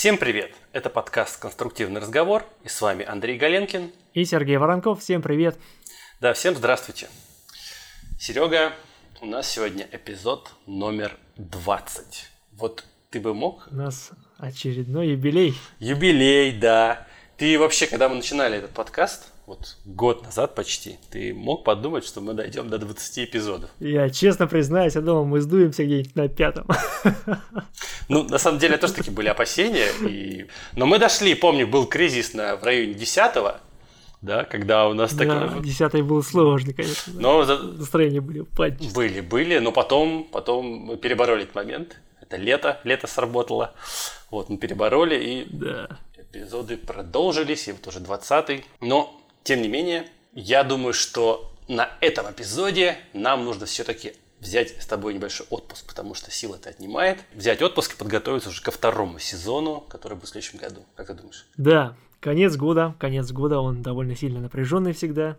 Всем привет! Это подкаст «Конструктивный разговор» и с вами Андрей Галенкин. И Сергей Воронков. Всем привет! Да, всем здравствуйте. Серега, у нас сегодня эпизод номер 20. Вот ты бы мог... У нас очередной юбилей. Юбилей, да. Ты вообще, когда мы начинали этот подкаст, вот год назад почти, ты мог подумать, что мы дойдем до 20 эпизодов? Я честно признаюсь, я думал, мы сдуемся где-нибудь на пятом. Ну, на самом деле, тоже такие были опасения. И... Но мы дошли, помню, был кризис на, в районе 10 да, когда у нас. Да, десятый был сложный, конечно. Но да. настроения были упаднические. Были, были, но потом, потом мы перебороли этот момент. Это лето, лето сработало. Вот, мы перебороли, и да. эпизоды продолжились, и вот уже 20 Но тем не менее, я думаю, что на этом эпизоде нам нужно все-таки взять с тобой небольшой отпуск, потому что сила это отнимает. Взять отпуск и подготовиться уже ко второму сезону, который будет в следующем году. Как ты думаешь? Да, конец года, конец года, он довольно сильно напряженный всегда.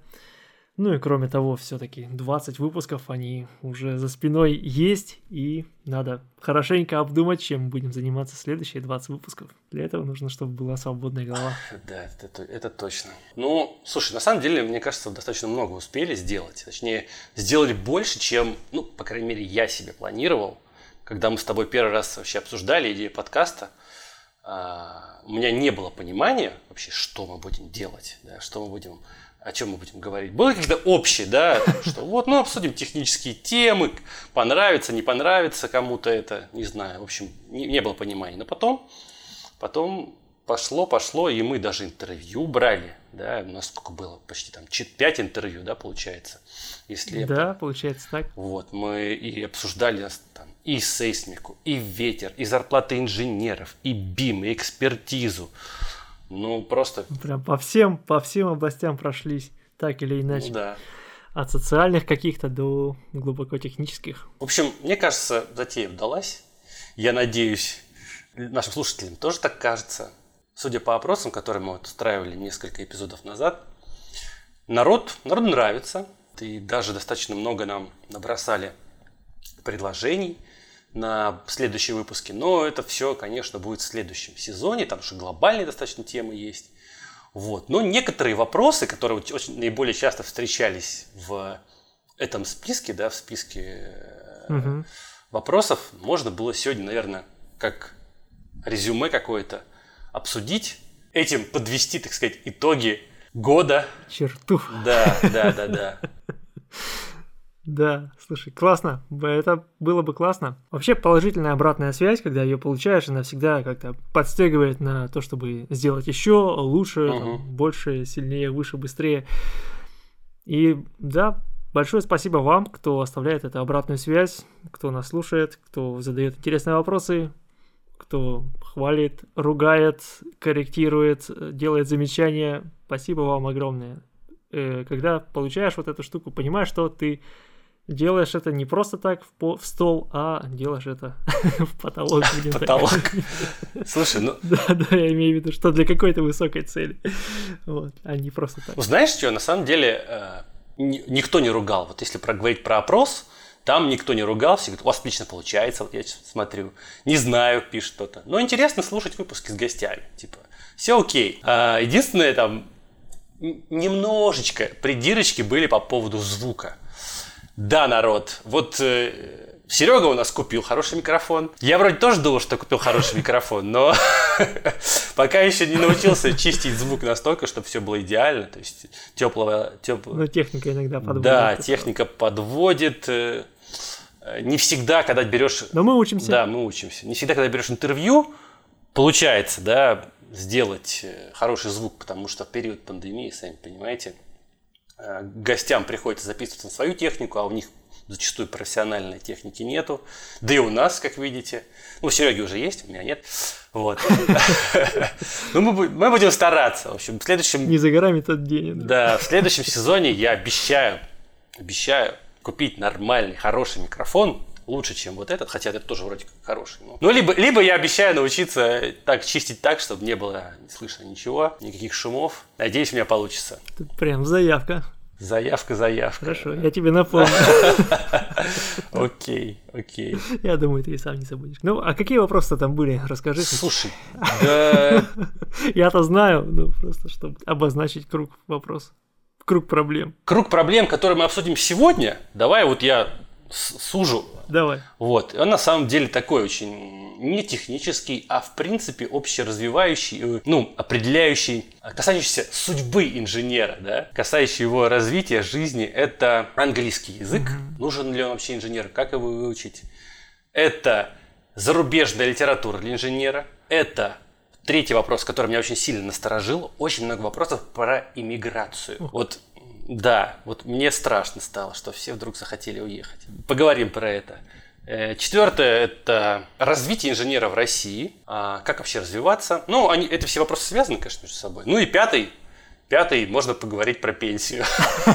Ну и кроме того, все-таки 20 выпусков, они уже за спиной есть, и надо хорошенько обдумать, чем будем заниматься следующие 20 выпусков. Для этого нужно, чтобы была свободная голова. Да, это, это точно. Ну, слушай, на самом деле, мне кажется, достаточно много успели сделать. Точнее, сделали больше, чем, ну, по крайней мере, я себе планировал. Когда мы с тобой первый раз вообще обсуждали идею подкаста, а, у меня не было понимания вообще, что мы будем делать, да, что мы будем о чем мы будем говорить? Было какие-то общие, да, что вот, ну, обсудим технические темы, понравится, не понравится кому-то это, не знаю, в общем, не, не было понимания. Но потом, потом пошло, пошло, и мы даже интервью брали, да, у нас сколько было, почти там 5 интервью, да, получается. Если да, получается так. Вот, мы и обсуждали там, и сейсмику, и ветер, и зарплаты инженеров, и БИМ, и экспертизу. Ну, просто... Прям по всем, по всем областям прошлись, так или иначе. Ну, да. От социальных каких-то до глубоко технических. В общем, мне кажется, затея удалась. Я надеюсь, нашим слушателям тоже так кажется. Судя по опросам, которые мы устраивали несколько эпизодов назад, народ, народу нравится. И даже достаточно много нам набросали предложений – на следующие выпуски. Но это все, конечно, будет в следующем сезоне. Там уже глобальные достаточно темы есть. Вот. Но некоторые вопросы, которые очень, наиболее часто встречались в этом списке, да, в списке угу. вопросов, можно было сегодня, наверное, как резюме какое-то обсудить, этим подвести, так сказать, итоги года. Черту. Да, да, да, да. Да, слушай, классно. Это было бы классно. Вообще положительная обратная связь, когда ее получаешь, она всегда как-то подстегивает на то, чтобы сделать еще лучше, uh-huh. там, больше, сильнее, выше, быстрее. И да, большое спасибо вам, кто оставляет эту обратную связь, кто нас слушает, кто задает интересные вопросы, кто хвалит, ругает, корректирует, делает замечания. Спасибо вам огромное. Э, когда получаешь вот эту штуку, понимаешь, что ты делаешь это не просто так в, по- в стол, а делаешь это в потолок. Потолок. Слушай, ну... Да, да, я имею в виду, что для какой-то высокой цели. Вот, а не просто так. Ну, знаешь что, на самом деле э, никто не ругал. Вот если проговорить про опрос, там никто не ругался, говорит, у вас отлично получается, вот я смотрю. Не знаю, пишет кто-то. Но интересно слушать выпуски с гостями. Типа, все окей. А, единственное, там, немножечко придирочки были по поводу звука. Да, народ, вот э, Серега у нас купил хороший микрофон. Я вроде тоже думал, что купил хороший микрофон, но пока еще не научился чистить звук настолько, чтобы все было идеально. То есть теплого... теплого... Но техника иногда подводит. Да, техника подводит. Э, не всегда, когда берешь... Но мы учимся. Да, мы учимся. Не всегда, когда берешь интервью, получается, да, сделать э, хороший звук, потому что в период пандемии, сами понимаете, гостям приходится записываться на свою технику, а у них зачастую профессиональной техники нету. Да и у нас, как видите. Ну, у Сереги уже есть, у меня нет. Вот. Ну, мы будем стараться. В общем, в следующем... Не за горами тот день. Да, в следующем сезоне я обещаю, обещаю купить нормальный, хороший микрофон, лучше, чем вот этот, хотя это тоже вроде как хороший. Но... Ну, либо, либо я обещаю научиться так чистить так, чтобы не было не слышно ничего, никаких шумов. Надеюсь, у меня получится. Это прям заявка. Заявка, заявка. Хорошо, я тебе напомню. Окей, окей. Я думаю, ты и сам не забудешь. Ну, а какие вопросы там были? Расскажи. Слушай. Я-то знаю, ну, просто чтобы обозначить круг вопросов. Круг проблем. Круг проблем, которые мы обсудим сегодня, давай вот я сужу. Давай. Вот. Он на самом деле такой очень не технический, а в принципе общеразвивающий, э, ну, определяющий, касающийся судьбы инженера, да, касающий его развития жизни, это английский язык. Mm-hmm. Нужен ли он вообще инженер? Как его выучить? Это зарубежная литература для инженера. Это третий вопрос, который меня очень сильно насторожил. Очень много вопросов про иммиграцию. Вот да, вот мне страшно стало, что все вдруг захотели уехать. Поговорим про это. Э, четвертое – это развитие инженера в России. А, как вообще развиваться? Ну, они, это все вопросы связаны, конечно, между собой. Ну и пятый Пятый, можно поговорить про пенсию.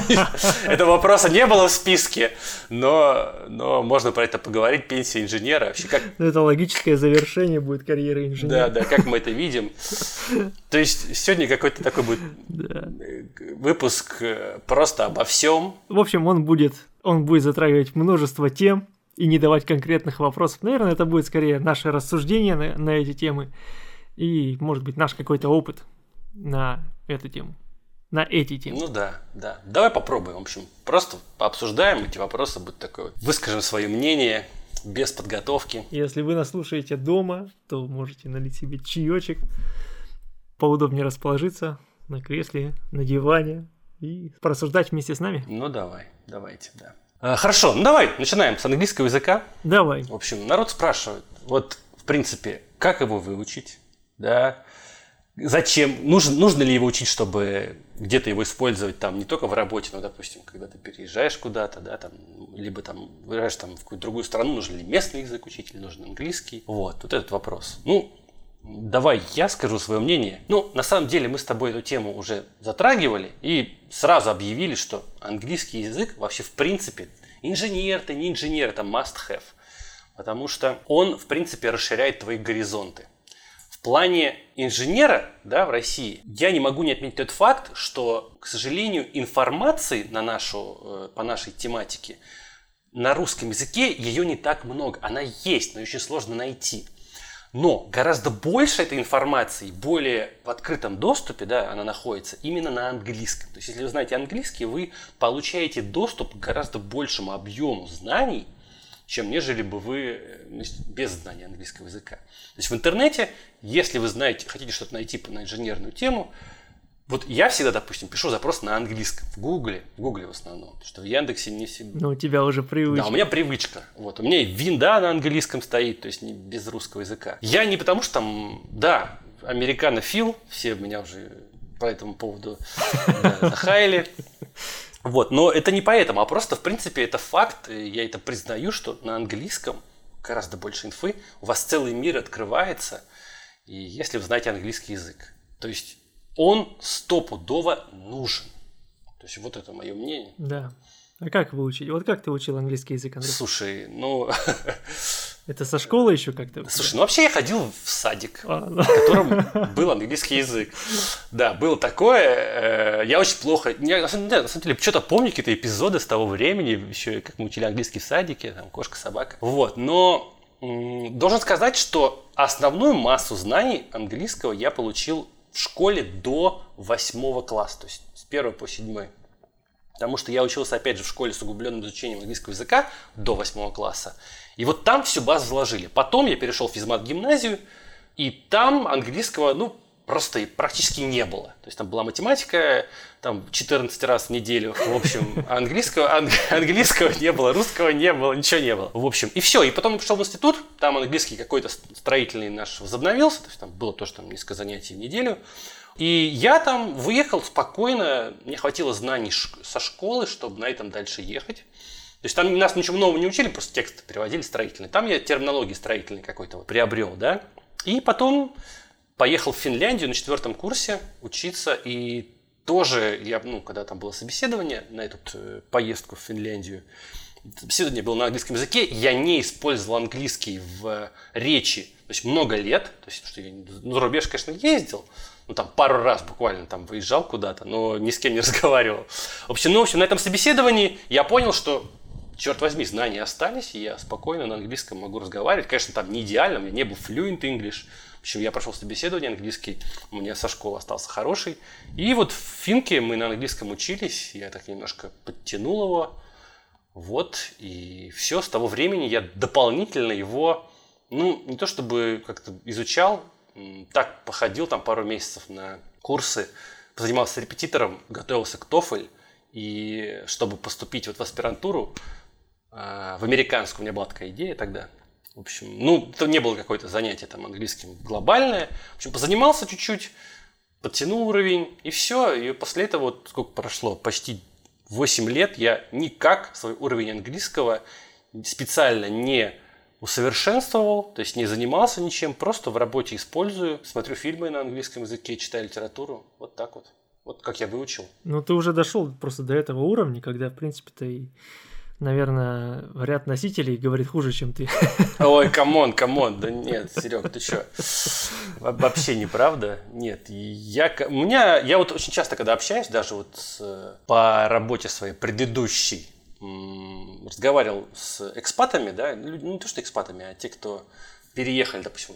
Этого вопроса не было в списке, но, но можно про это поговорить. Пенсия инженера. Вообще как... Ну, это логическое завершение будет карьеры инженера. Да, да, как мы это видим. То есть сегодня какой-то такой будет выпуск э, просто обо всем. В общем, он будет, он будет затрагивать множество тем и не давать конкретных вопросов. Наверное, это будет скорее наше рассуждение на, на эти темы и, может быть, наш какой-то опыт на эту тему на эти темы. Ну да, да. Давай попробуем. В общем, просто пообсуждаем эти вопросы, будет такое вот. Выскажем свое мнение без подготовки. Если вы нас слушаете дома, то можете налить себе чаечек, поудобнее расположиться на кресле, на диване и порассуждать вместе с нами. Ну давай, давайте, да. А, хорошо, ну давай, начинаем с английского языка. Давай. В общем, народ спрашивает, вот в принципе, как его выучить, да, зачем, нужно, нужно ли его учить, чтобы где-то его использовать там не только в работе, но, допустим, когда ты переезжаешь куда-то, да, там, либо там выезжаешь там в какую-то другую страну, нужен ли местный язык учить или нужен английский. Вот, вот этот вопрос. Ну, давай я скажу свое мнение. Ну, на самом деле мы с тобой эту тему уже затрагивали и сразу объявили, что английский язык вообще в принципе инженер ты, не инженер, это must have. Потому что он, в принципе, расширяет твои горизонты. В плане инженера да, в России я не могу не отметить тот факт, что, к сожалению, информации на нашу, э, по нашей тематике на русском языке ее не так много. Она есть, но очень сложно найти. Но гораздо больше этой информации, более в открытом доступе, да, она находится именно на английском. То есть, если вы знаете английский, вы получаете доступ к гораздо большему объему знаний, чем нежели бы вы э, без знания английского языка. То есть в интернете, если вы знаете, хотите что-то найти на инженерную тему, вот я всегда, допустим, пишу запрос на английском в Гугле, в Гугле в основном, потому что в Яндексе не всегда. Ну, у тебя уже привычка. Да, у меня привычка. Вот, у меня и винда на английском стоит, то есть не без русского языка. Я не потому что там, да, американофил, все меня уже по этому поводу да, захаяли. Вот, но это не поэтому, а просто, в принципе, это факт, я это признаю, что на английском гораздо больше инфы, у вас целый мир открывается, и если вы знаете английский язык. То есть он стопудово нужен. То есть вот это мое мнение. Да. А как выучить? Вот как ты учил английский язык, Андрей? Слушай, ну... Это со школы еще как-то? Слушай, ну вообще я ходил в садик, а, ну. в котором был английский язык. Да, было такое. Э, я очень плохо... Я, на самом деле, что-то помню какие-то эпизоды с того времени, еще как мы учили английский в садике, там, кошка, собака. Вот, но должен сказать, что основную массу знаний английского я получил в школе до восьмого класса, то есть с первого по седьмой. Потому что я учился, опять же, в школе с углубленным изучением английского языка до восьмого класса. И вот там всю базу вложили. Потом я перешел в физмат-гимназию, и там английского, ну, просто практически не было. То есть там была математика, там 14 раз в неделю, в общем, английского, анг, английского не было, русского не было, ничего не было. В общем, и все. И потом я пришел в институт, там английский какой-то строительный наш возобновился, то есть там было тоже там несколько занятий в неделю. И я там выехал спокойно, мне хватило знаний со школы, чтобы на этом дальше ехать. То есть там нас ничего нового не учили, просто текст переводили строительный. Там я терминологии строительной какой-то вот приобрел, да. И потом поехал в Финляндию на четвертом курсе учиться, и тоже я, ну, когда там было собеседование на эту э, поездку в Финляндию, собеседование было на английском языке, я не использовал английский в речи, то есть много лет, то есть что я ну, за рубеж, конечно, ездил, ну, там, пару раз буквально там выезжал куда-то, но ни с кем не разговаривал. В общем, ну, в общем, на этом собеседовании я понял, что черт возьми, знания остались, и я спокойно на английском могу разговаривать. Конечно, там не идеально, у меня не был fluent English, общем, я прошел собеседование английский, у меня со школы остался хороший. И вот в Финке мы на английском учились, я так немножко подтянул его. Вот, и все, с того времени я дополнительно его, ну, не то чтобы как-то изучал, так походил там пару месяцев на курсы, занимался репетитором, готовился к TOEFL, и чтобы поступить вот в аспирантуру, в американскую, у меня была такая идея тогда, в общем, ну, это не было какое-то занятие там английским глобальное. В общем, позанимался чуть-чуть, подтянул уровень, и все. И после этого, вот сколько прошло, почти 8 лет, я никак свой уровень английского специально не усовершенствовал, то есть не занимался ничем, просто в работе использую, смотрю фильмы на английском языке, читаю литературу, вот так вот. Вот как я выучил. Ну, ты уже дошел просто до этого уровня, когда, в принципе, ты наверное, ряд носителей говорит хуже, чем ты. Ой, come on, come on, да нет, Серег, ты что? Вообще неправда. Нет, я, у меня, я вот очень часто, когда общаюсь, даже вот с, по работе своей предыдущей, разговаривал с экспатами, да, ну не то что экспатами, а те, кто переехали, допустим,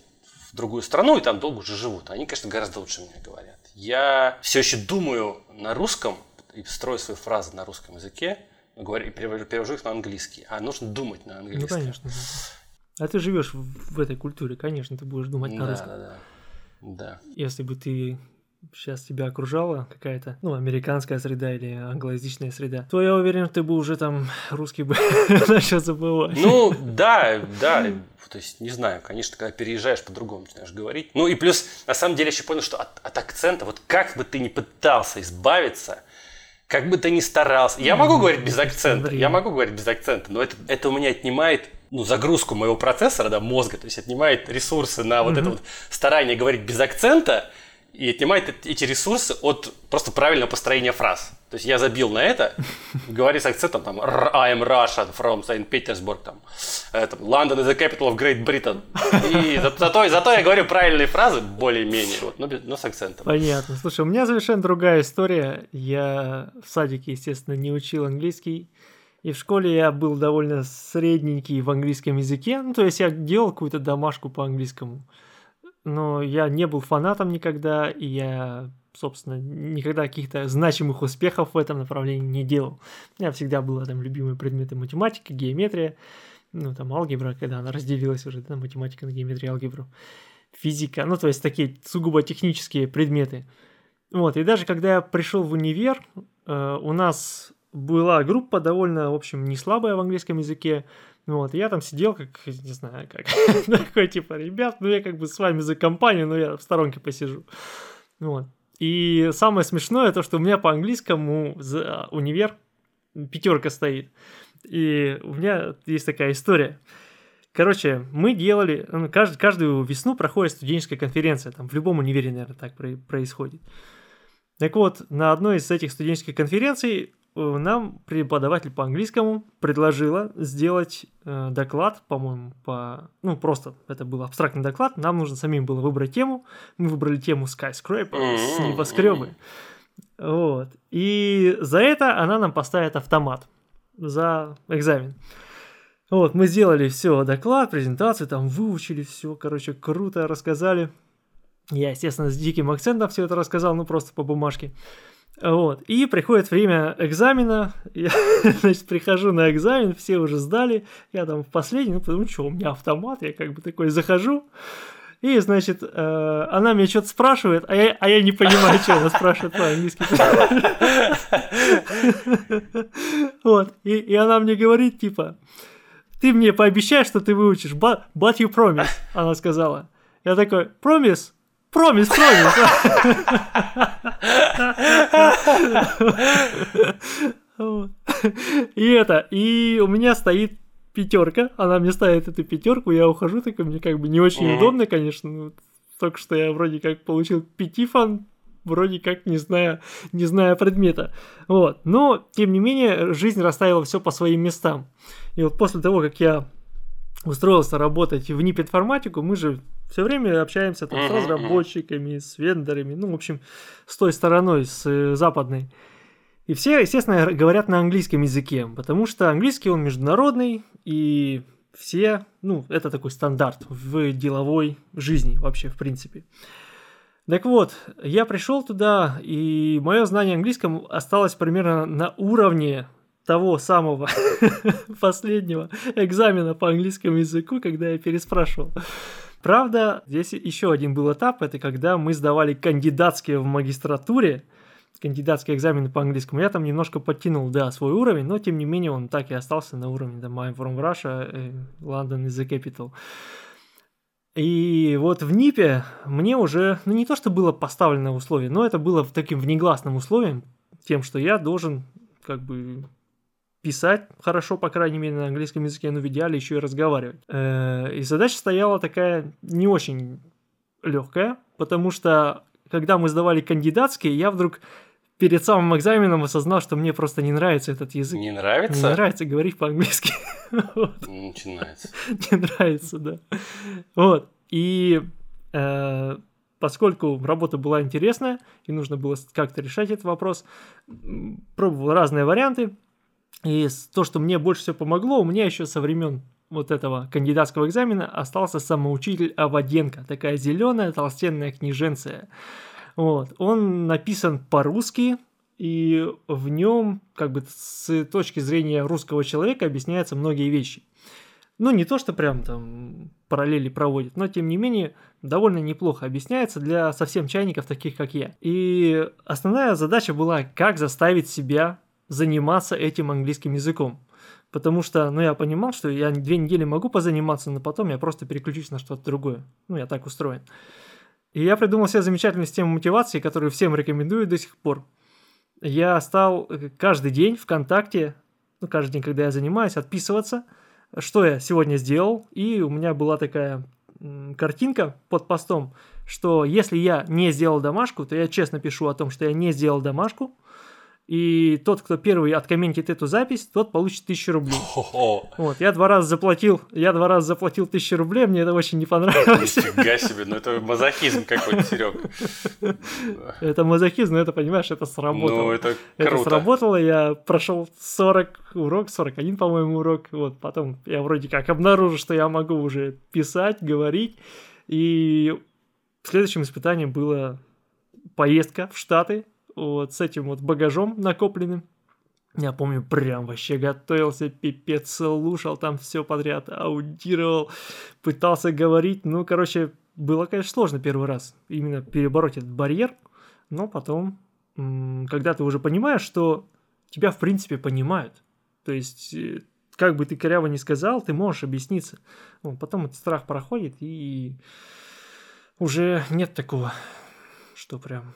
в другую страну и там долго уже живут. Они, конечно, гораздо лучше меня говорят. Я все еще думаю на русском и строю свои фразы на русском языке, говорю, перевожу, перевожу их на английский, а нужно думать на английском. Ну, конечно. Да. А ты живешь в, этой культуре, конечно, ты будешь думать на да, русском. Да, да, да. Если бы ты сейчас тебя окружала какая-то, ну, американская среда или англоязычная среда, то я уверен, ты бы уже там русский бы начал забывать. Ну, да, да, то есть, не знаю, конечно, когда переезжаешь, по-другому начинаешь говорить. Ну, и плюс, на самом деле, еще понял, что от, от акцента, вот как бы ты ни пытался избавиться, как бы ты ни старался. Я могу говорить без акцента, я могу говорить без акцента, но это, это у меня отнимает ну, загрузку моего процессора, да, мозга, то есть отнимает ресурсы на вот это вот старание говорить без акцента, и отнимает эти ресурсы от просто правильного построения фраз. То есть я забил на это, говори с акцентом там I am Russian from Saint Petersburg, там, это, London is the capital of Great Britain. И зато, зато я говорю правильные фразы более-менее, вот, но, но с акцентом. Понятно. Слушай, у меня совершенно другая история. Я в садике, естественно, не учил английский. И в школе я был довольно средненький в английском языке. Ну, то есть я делал какую-то домашку по английскому но я не был фанатом никогда, и я, собственно, никогда каких-то значимых успехов в этом направлении не делал. Меня всегда было там любимые предметы математика, геометрия, ну, там алгебра, когда она разделилась уже на математика, на геометрию, алгебру, физика, ну, то есть такие сугубо технические предметы. Вот, и даже когда я пришел в универ, э, у нас была группа довольно, в общем, не слабая в английском языке, вот, я там сидел, как, не знаю, как, такой, типа, ребят, ну я как бы с вами за компанию, но я в сторонке посижу. Вот. И самое смешное то, что у меня по английскому за универ пятерка стоит. И у меня есть такая история. Короче, мы делали, ну, кажд, каждую весну проходит студенческая конференция, там в любом универе, наверное, так происходит. Так вот, на одной из этих студенческих конференций нам преподаватель по английскому предложила сделать э, доклад, по-моему, по... Ну, просто это был абстрактный доклад, нам нужно самим было выбрать тему. Мы выбрали тему Skyscraper, с небоскребы. Вот. И за это она нам поставит автомат за экзамен. Вот, мы сделали все, доклад, презентацию, там выучили все, короче, круто рассказали. Я, естественно, с диким акцентом все это рассказал, ну просто по бумажке. Вот. И приходит время экзамена. Я, значит, прихожу на экзамен, все уже сдали. Я там в последний, ну, потому что у меня автомат, я как бы такой захожу. И, значит, э, она меня что-то спрашивает, а я, а я не понимаю, что она спрашивает по-английски. Вот. И, она мне говорит, типа, ты мне пообещаешь, что ты выучишь, but, but you promise, она сказала. Я такой, promise? Промис, промис. И это, и у меня стоит пятерка, она мне ставит эту пятерку, я ухожу, такой мне как бы не очень удобно, конечно, ну, только что я вроде как получил пятифан, вроде как не зная, не зная предмета. Вот. Но, тем не менее, жизнь расставила все по своим местам. И вот после того, как я устроился работать в НИП информатику, мы же все время общаемся там, с разработчиками, с вендорами, ну, в общем, с той стороной, с э, западной. И все, естественно, говорят на английском языке, потому что английский он международный, и все, ну, это такой стандарт в деловой жизни вообще, в принципе. Так вот, я пришел туда, и мое знание английского осталось примерно на уровне того самого последнего экзамена по английскому языку, когда я переспрашивал. Правда, здесь еще один был этап, это когда мы сдавали кандидатские в магистратуре, кандидатские экзамены по английскому. Я там немножко подтянул, да, свой уровень, но тем не менее он так и остался на уровне, да, I'm from Russia, London is the capital. И вот в НИПе мне уже, ну не то, что было поставлено условие, но это было таким внегласным условием, тем, что я должен как бы писать хорошо, по крайней мере, на английском языке, но в идеале еще и разговаривать. Э, и задача стояла такая не очень легкая, потому что когда мы сдавали кандидатские, я вдруг перед самым экзаменом осознал, что мне просто не нравится этот язык. Не нравится? Не нравится говорить по-английски. Начинается. Не нравится, да. Вот. И э, поскольку работа была интересная, и нужно было как-то решать этот вопрос, пробовал разные варианты. И то, что мне больше всего помогло, у меня еще со времен вот этого кандидатского экзамена остался самоучитель Аваденко, такая зеленая толстенная книженция. Вот. Он написан по-русски, и в нем, как бы с точки зрения русского человека, объясняются многие вещи. Ну, не то, что прям там параллели проводит, но тем не менее довольно неплохо объясняется для совсем чайников, таких как я. И основная задача была, как заставить себя заниматься этим английским языком. Потому что, ну, я понимал, что я две недели могу позаниматься, но потом я просто переключусь на что-то другое. Ну, я так устроен. И я придумал себе замечательную систему мотивации, которую всем рекомендую до сих пор. Я стал э, каждый день ВКонтакте, ну, каждый день, когда я занимаюсь, отписываться, что я сегодня сделал. И у меня была такая картинка под постом, что если я не сделал домашку, то я честно пишу о том, что я не сделал домашку, и тот, кто первый откомментит эту запись, тот получит тысячу рублей. Вот, я два раза заплатил, я два раза заплатил тысячу рублей, мне это очень не понравилось. Нифига себе, ну это мазохизм какой-то, Серег. Это мазохизм, но это, понимаешь, это сработало. Ну, это круто. Это сработало, я прошел 40 урок, 41, по-моему, урок, вот, потом я вроде как обнаружил, что я могу уже писать, говорить, и следующим испытанием было поездка в Штаты, вот с этим вот багажом накопленным. Я помню, прям вообще готовился, пипец, слушал там все подряд, аудировал, пытался говорить. Ну, короче, было, конечно, сложно первый раз именно перебороть этот барьер, но потом, когда ты уже понимаешь, что тебя, в принципе, понимают, то есть, э, как бы ты коряво не сказал, ты можешь объясниться. Ну, потом этот страх проходит, и уже нет такого, что прям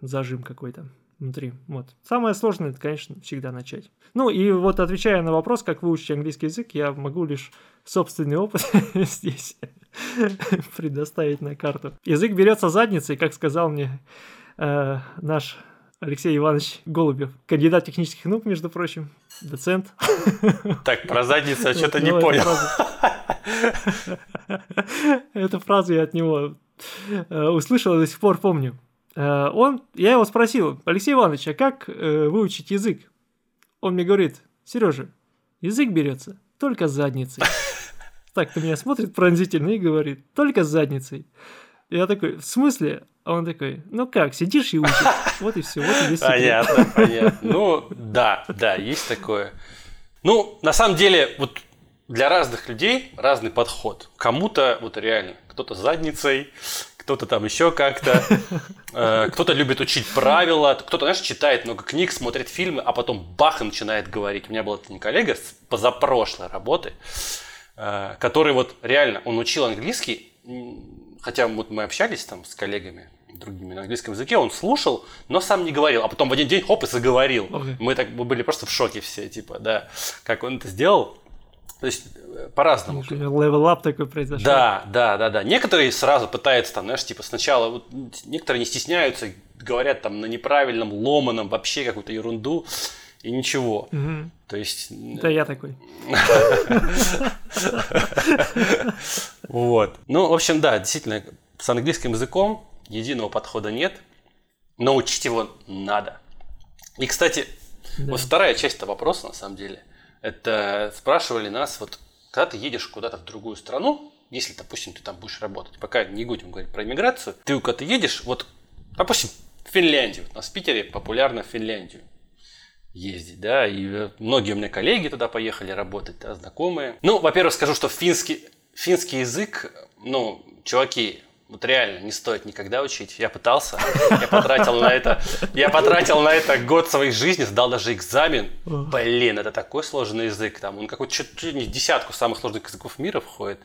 зажим какой-то внутри. Вот. Самое сложное, это, конечно, всегда начать. Ну и вот отвечая на вопрос, как выучить английский язык, я могу лишь собственный опыт здесь предоставить на карту. Язык берется задницей, как сказал мне э, наш Алексей Иванович Голубев, кандидат технических наук, между прочим, доцент. Так, про задницу я что-то не понял. Эту фразу я от него э, услышал и до сих пор помню. Э, он, я его спросил, Алексей Иванович, а как э, выучить язык? Он мне говорит, Сережа, язык берется только задницей. Так то меня смотрит пронзительно и говорит, только задницей. Я такой, в смысле? А он такой, ну как, сидишь и учишь. Вот и все, вот и весь Понятно, понятно. Ну, да, да, есть такое. Ну, на самом деле, вот для разных людей разный подход. Кому-то вот реально, кто-то задницей, кто-то там еще как-то. Э, кто-то любит учить правила, кто-то, знаешь, читает много книг, смотрит фильмы, а потом бах и начинает говорить. У меня был один коллега с позапрошлой работы, э, который вот реально, он учил английский, хотя вот мы общались там с коллегами другими на английском языке, он слушал, но сам не говорил, а потом в один день хоп и заговорил. Okay. Мы так мы были просто в шоке все, типа, да, как он это сделал. То есть э, по-разному. Левел ап такой произошел. Да, да, да, да. Некоторые сразу пытаются там, знаешь, типа сначала, вот, некоторые не стесняются, говорят там на неправильном, ломаном, вообще какую-то ерунду и ничего. Угу. То есть... Это я такой. Вот. Ну, в общем, да, действительно, с английским языком единого подхода нет, но учить его надо. И, кстати, да. вот вторая часть этого вопроса, на самом деле, это спрашивали нас, вот когда ты едешь куда-то в другую страну, если, допустим, ты там будешь работать, пока не будем говорить про иммиграцию, ты куда-то едешь, вот, допустим, в Финляндию. У нас в Питере популярно в Финляндию ездить, да, и многие у меня коллеги туда поехали работать, да, знакомые. Ну, во-первых, скажу, что финский, финский язык, ну, чуваки, вот реально не стоит никогда учить. Я пытался, я потратил на это, я потратил на это год своей жизни, сдал даже экзамен. Блин, это такой сложный язык, там он какой-то чуть ли не десятку самых сложных языков мира входит.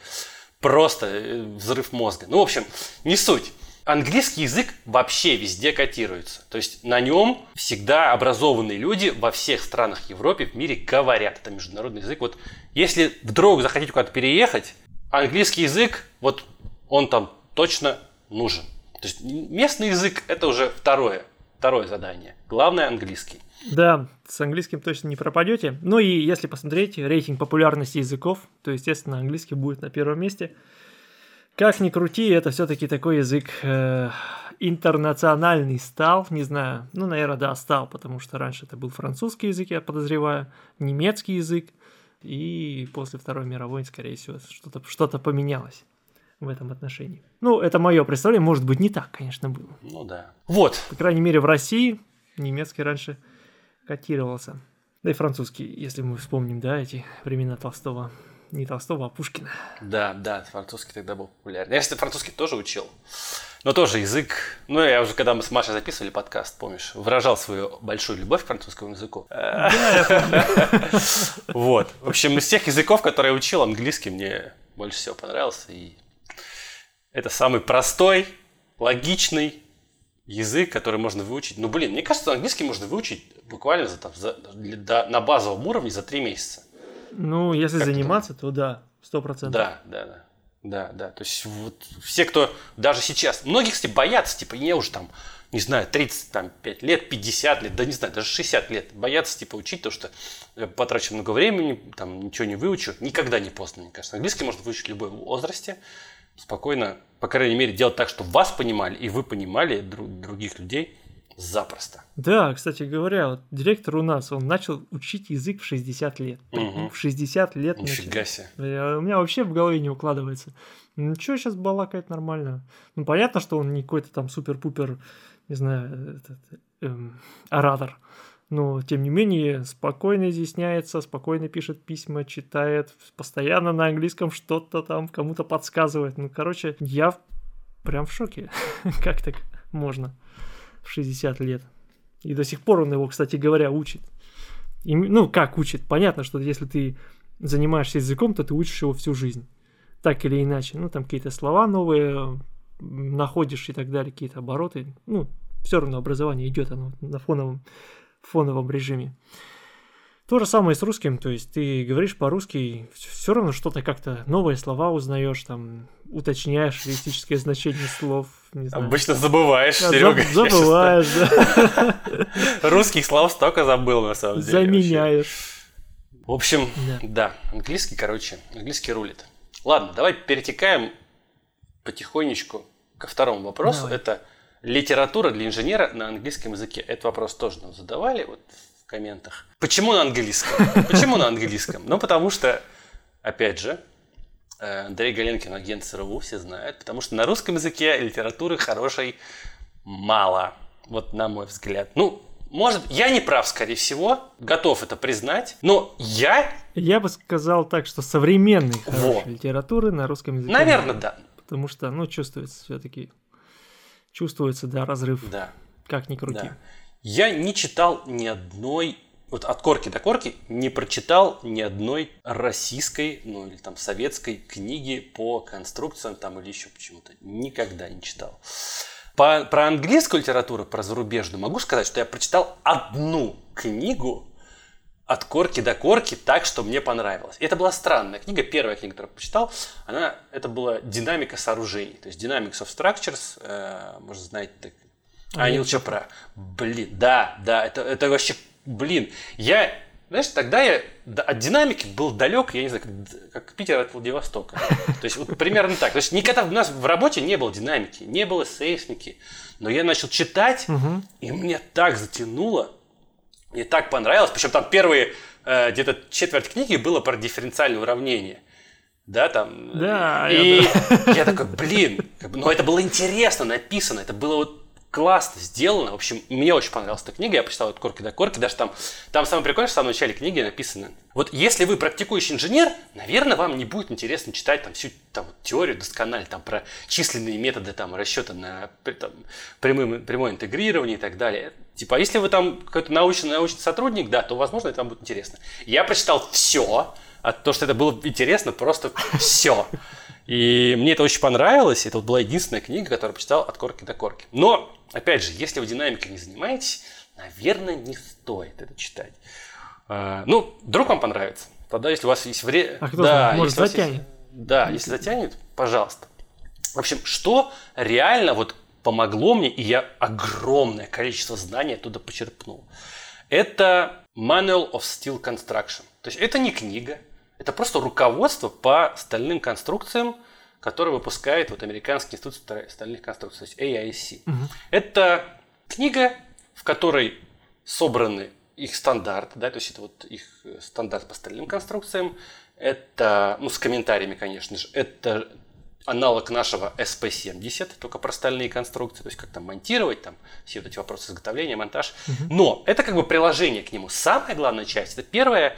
Просто э, взрыв мозга. Ну, в общем, не суть. Английский язык вообще везде котируется. То есть на нем всегда образованные люди во всех странах Европы, в мире говорят. Это международный язык. Вот если вдруг захотите куда-то переехать, английский язык, вот он там точно нужен. То есть местный язык это уже второе, второе задание. Главное английский. Да, с английским точно не пропадете. Ну и если посмотреть рейтинг популярности языков, то, естественно, английский будет на первом месте – как ни крути, это все-таки такой язык э, интернациональный стал, не знаю, ну, наверное, да, стал, потому что раньше это был французский язык, я подозреваю, немецкий язык, и после Второй мировой, скорее всего, что-то что поменялось в этом отношении. Ну, это мое представление, может быть, не так, конечно, было. Ну да. Вот. По крайней мере, в России немецкий раньше котировался. Да и французский, если мы вспомним, да, эти времена Толстого не Толстого, а Пушкина. Да, да, французский тогда был популярен. Я, кстати, французский тоже учил. Но тоже язык... Ну, я уже, когда мы с Машей записывали подкаст, помнишь, выражал свою большую любовь к французскому языку. Вот. В общем, из всех языков, которые я учил, английский мне больше всего понравился. И это самый простой, логичный язык, который можно выучить. Ну, блин, мне кажется, английский можно выучить буквально за, там, за, для, на базовом уровне за три месяца. Ну, если как заниматься, то да, сто процентов. Да, да, да. Да, да. То есть вот все, кто даже сейчас, многие, кстати, боятся, типа, мне уже там, не знаю, 35 лет, 50 лет, да не знаю, даже 60 лет, боятся, типа, учить то, что я потрачу много времени, там, ничего не выучу. Никогда не поздно, мне кажется. Английский можно выучить в любом возрасте, спокойно, по крайней мере, делать так, чтобы вас понимали, и вы понимали других людей запросто. Да, кстати говоря, вот директор у нас, он начал учить язык в 60 лет. Угу. В 60 лет. Нифига себе. У меня вообще в голове не укладывается. Ну, что сейчас балакает нормально? Ну, понятно, что он не какой-то там супер-пупер, не знаю, этот, эм, оратор. Но, тем не менее, спокойно изъясняется, спокойно пишет письма, читает, постоянно на английском что-то там кому-то подсказывает. Ну, короче, я прям в шоке. как так можно? в 60 лет. И до сих пор он его, кстати говоря, учит. И, ну, как учит? Понятно, что если ты занимаешься языком, то ты учишь его всю жизнь. Так или иначе. Ну, там какие-то слова новые находишь и так далее, какие-то обороты. Ну, все равно образование идет оно на фоновом, фоновом режиме. То же самое с русским, то есть ты говоришь по-русски, все равно что-то как-то новые слова узнаешь, там уточняешь лексическое значение слов. Не знаю. Обычно забываешь, да, Серега. Забываешь, да. Русских слов столько забыл, на самом деле. Заменяешь. В общем, да. да, английский, короче, английский рулит. Ладно, давай перетекаем потихонечку ко второму вопросу. Давай. Это литература для инженера на английском языке. Этот вопрос тоже нам задавали вот в комментах. Почему на английском? Почему на английском? Ну, потому что, опять же, Э, Андрей Галенкин, агент СРУ, все знают, потому что на русском языке литературы хорошей мало, вот на мой взгляд. Ну, может, я не прав, скорее всего, готов это признать, но я... Я бы сказал так, что современной Во. литературы на русском языке. Наверное, да. Потому что, ну, чувствуется все-таки, чувствуется, да, разрыв. Да. Как ни крути. Да. Я не читал ни одной вот от корки до корки не прочитал ни одной российской, ну или там советской книги по конструкциям там или еще почему-то. Никогда не читал. По, про английскую литературу, про зарубежную могу сказать, что я прочитал одну книгу от корки до корки так, что мне понравилось. И это была странная книга, первая книга, которую я прочитал, она, это была динамика сооружений, то есть Dynamics of Structures, э, может, знаете, так, Анил Чопра. Блин, да, да, это, это вообще блин, я, знаешь, тогда я от динамики был далек, я не знаю, как, как Питер от Владивостока. То есть вот примерно так. То есть никогда у нас в работе не было динамики, не было сейсмики. Но я начал читать, угу. и мне так затянуло. Мне так понравилось. Причем там первые э, где-то четверть книги было про дифференциальное уравнение. Да, там. Да, и я, я такой, блин, как бы, ну это было интересно написано, это было вот классно сделано. В общем, мне очень понравилась эта книга. Я почитал от корки до корки. Даже там, там самое прикольное, что в самом начале книги написано. Вот если вы практикующий инженер, наверное, вам не будет интересно читать там всю там, теорию досконально, там про численные методы там, расчета на там, прямым, прямое интегрирование и так далее. Типа, если вы там какой-то научный, научный сотрудник, да, то, возможно, это вам будет интересно. Я прочитал все, а то, что это было интересно, просто все. И мне это очень понравилось. Это вот была единственная книга, которую я почитал от корки до корки. Но, опять же, если вы динамикой не занимаетесь, наверное, не стоит это читать. А, ну, вдруг вам понравится. Тогда, если у вас есть время... А кто да, может, затянет. Есть... Да, если затянет, пожалуйста. В общем, что реально вот помогло мне, и я огромное количество знаний оттуда почерпнул. Это Manual of Steel Construction. То есть это не книга, это просто руководство по стальным конструкциям, которое выпускает вот Американский институт стальных конструкций, то есть AIC. Угу. Это книга, в которой собраны их стандарты, да, то есть это вот их стандарт по стальным конструкциям, это, ну, с комментариями, конечно же, это аналог нашего SP70, только про стальные конструкции, то есть как там монтировать, там все вот эти вопросы изготовления, монтаж. Угу. Но это как бы приложение к нему. Самая главная часть, это первая,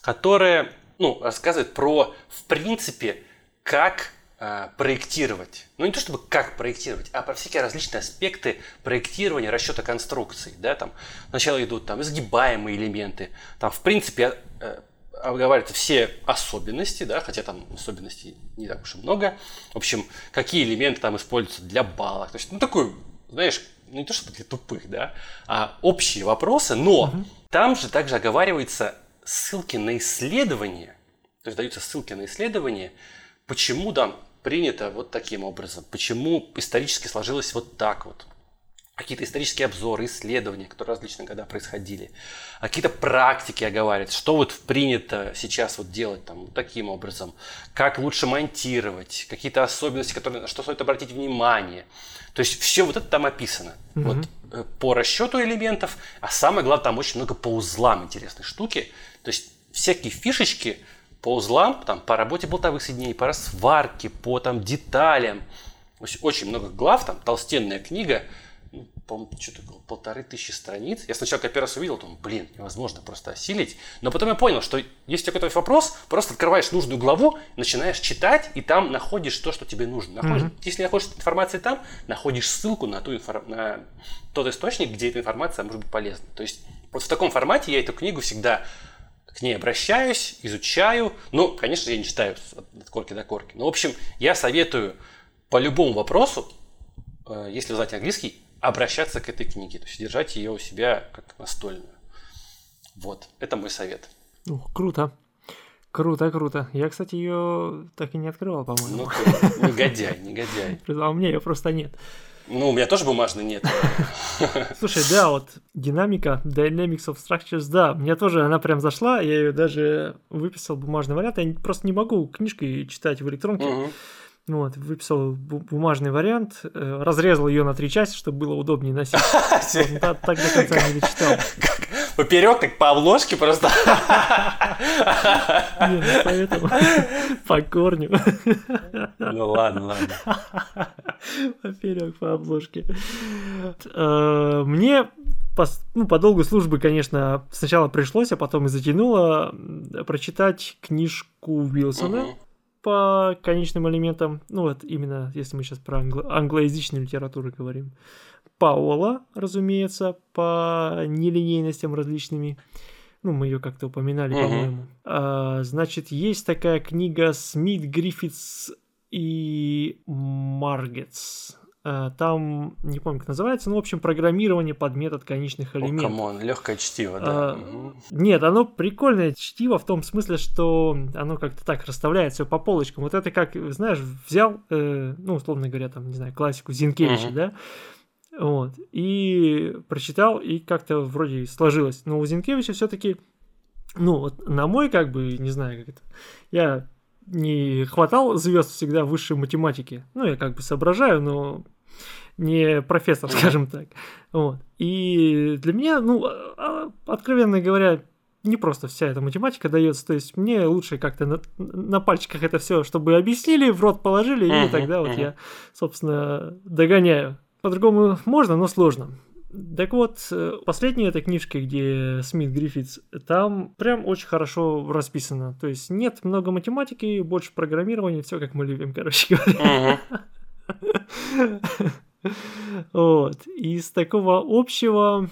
которая ну, рассказывает про, в принципе, как э, проектировать. Ну, не то чтобы как проектировать, а про всякие различные аспекты проектирования, расчета конструкций. Да, там сначала идут там изгибаемые элементы, там, в принципе, э, обговариваются все особенности, да, хотя там особенностей не так уж и много. В общем, какие элементы там используются для балок. То есть, ну, такой, знаешь, ну, не то чтобы для тупых, да, а общие вопросы, но угу. там же также оговаривается ссылки на исследования, то есть даются ссылки на исследования, почему там принято вот таким образом, почему исторически сложилось вот так вот. Какие-то исторические обзоры, исследования, которые различные года происходили. А какие-то практики оговаривают, что вот принято сейчас вот делать там таким образом, как лучше монтировать, какие-то особенности, которые, на что стоит обратить внимание. То есть все вот это там описано. Mm-hmm. Вот э, по расчету элементов, а самое главное, там очень много по узлам интересной штуки. То есть всякие фишечки по узлам, там, по работе болтовых соединений, по сварке, по там, деталям. Очень много глав, там толстенная книга, ну, по-моему, что-то полторы тысячи страниц. Я сначала первый раз увидел, думаю, блин, невозможно просто осилить. Но потом я понял, что если у тебя какой-то вопрос, просто открываешь нужную главу, начинаешь читать, и там находишь то, что тебе нужно. Находишь, mm-hmm. Если находишь информацию там, находишь ссылку на, ту инфор... на тот источник, где эта информация может быть полезна. То есть вот в таком формате я эту книгу всегда к ней обращаюсь, изучаю. Ну, конечно, я не читаю от корки до корки. Но, в общем, я советую по любому вопросу, э, если вы знаете английский, обращаться к этой книге, то есть держать ее у себя как настольную. Вот, это мой совет. Ух, круто. Круто, круто. Я, кстати, ее так и не открывал, по-моему. Ну, негодяй, негодяй. А у меня ее просто нет. Ну, у меня тоже бумажной нет. Слушай, да, вот динамика Dynamics of Structures, да, мне тоже она прям зашла, я ее даже выписал бумажный вариант, я просто не могу книжкой читать в электронке. Угу. Вот, выписал бумажный вариант, э, разрезал ее на три части, чтобы было удобнее носить. Так до конца не дочитал. Поперек, так по обложке просто. Нет, ну, поэтому по корню. Ну ладно, ладно. Поперек по обложке. Э, мне по, ну, по долгу службы, конечно, сначала пришлось, а потом и затянуло прочитать книжку Уилсона. Угу по конечным элементам, ну вот именно если мы сейчас про англо- англоязычную литературу говорим, Паула, разумеется, по нелинейностям различными. Ну, мы ее как-то упоминали, uh-huh. по-моему. А, значит, есть такая книга Смит, Гриффитс и Маргетс. Э, там, не помню, как называется, но, в общем, программирование под метод конечных элементов. О, come on, легкое чтиво, да. А, нет, оно прикольное чтиво в том смысле, что оно как-то так расставляет все по полочкам. Вот это как, знаешь, взял, э, ну, условно говоря, там, не знаю, классику Зинкевича, угу. да, вот, и прочитал, и как-то вроде сложилось. Но у Зинкевича все-таки, ну, вот на мой, как бы, не знаю, как это, я не хватал звезд всегда высшей математике. Ну, я как бы соображаю, но не профессор, скажем так. Вот. И для меня, ну, а, а, откровенно говоря, не просто вся эта математика дается, то есть мне лучше как-то на, на пальчиках это все, чтобы объяснили, в рот положили, и тогда вот я, собственно, догоняю. По-другому можно, но сложно. Так вот, э, последняя эта книжка, где Смит Гриффитс, там прям очень хорошо расписано. То есть нет много математики, больше программирования, все как мы любим, короче говоря. Вот. Из такого общего,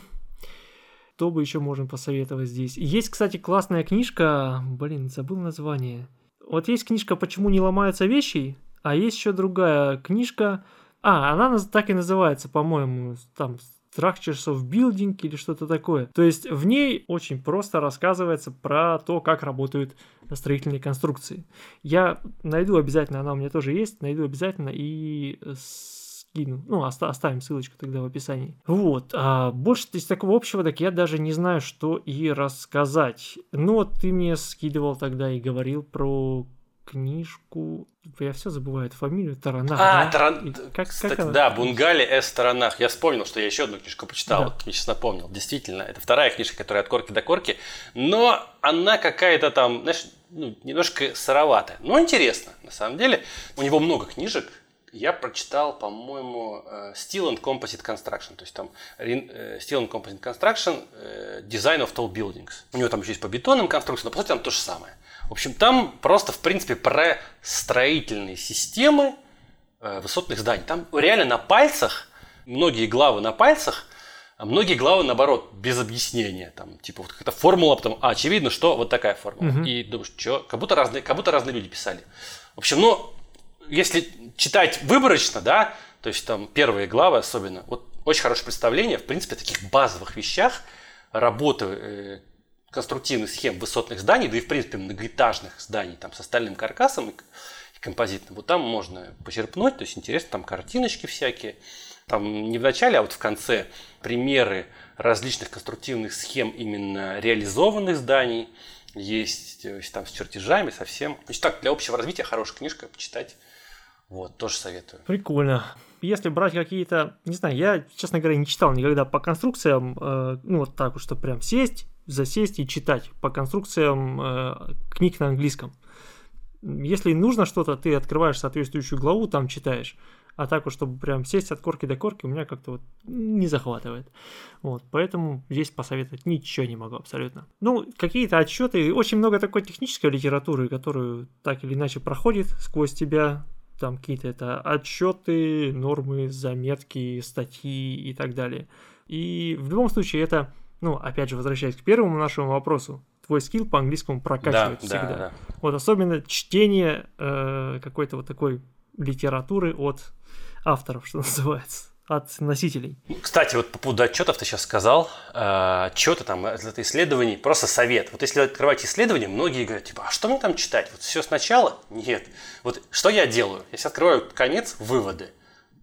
что бы еще можем посоветовать здесь? Есть, кстати, классная книжка, блин, забыл название. Вот есть книжка «Почему не ломаются вещи», а есть еще другая книжка, а, она так и называется, по-моему, там Structures of Building или что-то такое. То есть в ней очень просто рассказывается про то, как работают строительные конструкции. Я найду обязательно, она у меня тоже есть, найду обязательно и скину. Ну, оставим ссылочку тогда в описании. Вот. А больше из такого общего, так я даже не знаю, что и рассказать. Ну, вот ты мне скидывал тогда и говорил про книжку. Я все забываю фамилию Таранах. А, да? Таран... как, Кстати, как да, Бунгали С. Таранах. Я вспомнил, что я еще одну книжку почитал. Да. Вот, я сейчас напомнил. Действительно, это вторая книжка, которая от корки до корки. Но она какая-то там, знаешь, ну, немножко сыроватая. Но интересно, на самом деле. У него много книжек. Я прочитал, по-моему, э, Steel and Composite Construction. То есть там э, Steel and Composite Construction, э, Design of Tall Buildings. У него там еще есть по бетонным конструкциям, но по сути там то же самое. В общем, там просто, в принципе, про строительные системы э, высотных зданий. Там реально на пальцах, многие главы на пальцах, а многие главы, наоборот, без объяснения. Там, типа, вот какая-то формула, потом, а, очевидно, что вот такая формула. Угу. И думаешь, что, как будто, разные, как будто разные люди писали. В общем, ну, если читать выборочно, да, то есть там первые главы особенно, вот очень хорошее представление, в принципе, о таких базовых вещах работы э, конструктивных схем высотных зданий, да и в принципе многоэтажных зданий там с остальным каркасом и композитным, вот там можно почерпнуть, то есть интересно, там картиночки всякие, там не в начале, а вот в конце примеры различных конструктивных схем именно реализованных зданий, есть, есть там с чертежами совсем. Значит, так, для общего развития хорошая книжка, почитать. Вот, тоже советую. Прикольно. Если брать какие-то, не знаю, я, честно говоря, не читал никогда по конструкциям, э, ну вот так вот, что прям сесть, засесть и читать по конструкциям э, книг на английском. Если нужно что-то, ты открываешь соответствующую главу, там читаешь. А так вот, чтобы прям сесть от корки до корки, у меня как-то вот не захватывает. Вот, поэтому здесь посоветовать ничего не могу абсолютно. Ну, какие-то отчеты, очень много такой технической литературы, которую так или иначе проходит сквозь тебя. Там какие-то это отчеты, нормы, заметки, статьи и так далее. И в любом случае это ну, опять же, возвращаясь к первому нашему вопросу, твой скилл по английскому прокачивает да, всегда. Да, да. Вот особенно чтение э, какой-то вот такой литературы от авторов, что называется от носителей. Кстати, вот по поводу отчетов ты сейчас сказал, э, отчеты там, это исследований, просто совет. Вот если открывать исследования, многие говорят, типа, а что мне там читать? Вот все сначала? Нет. Вот что я делаю? Я сейчас открываю конец, выводы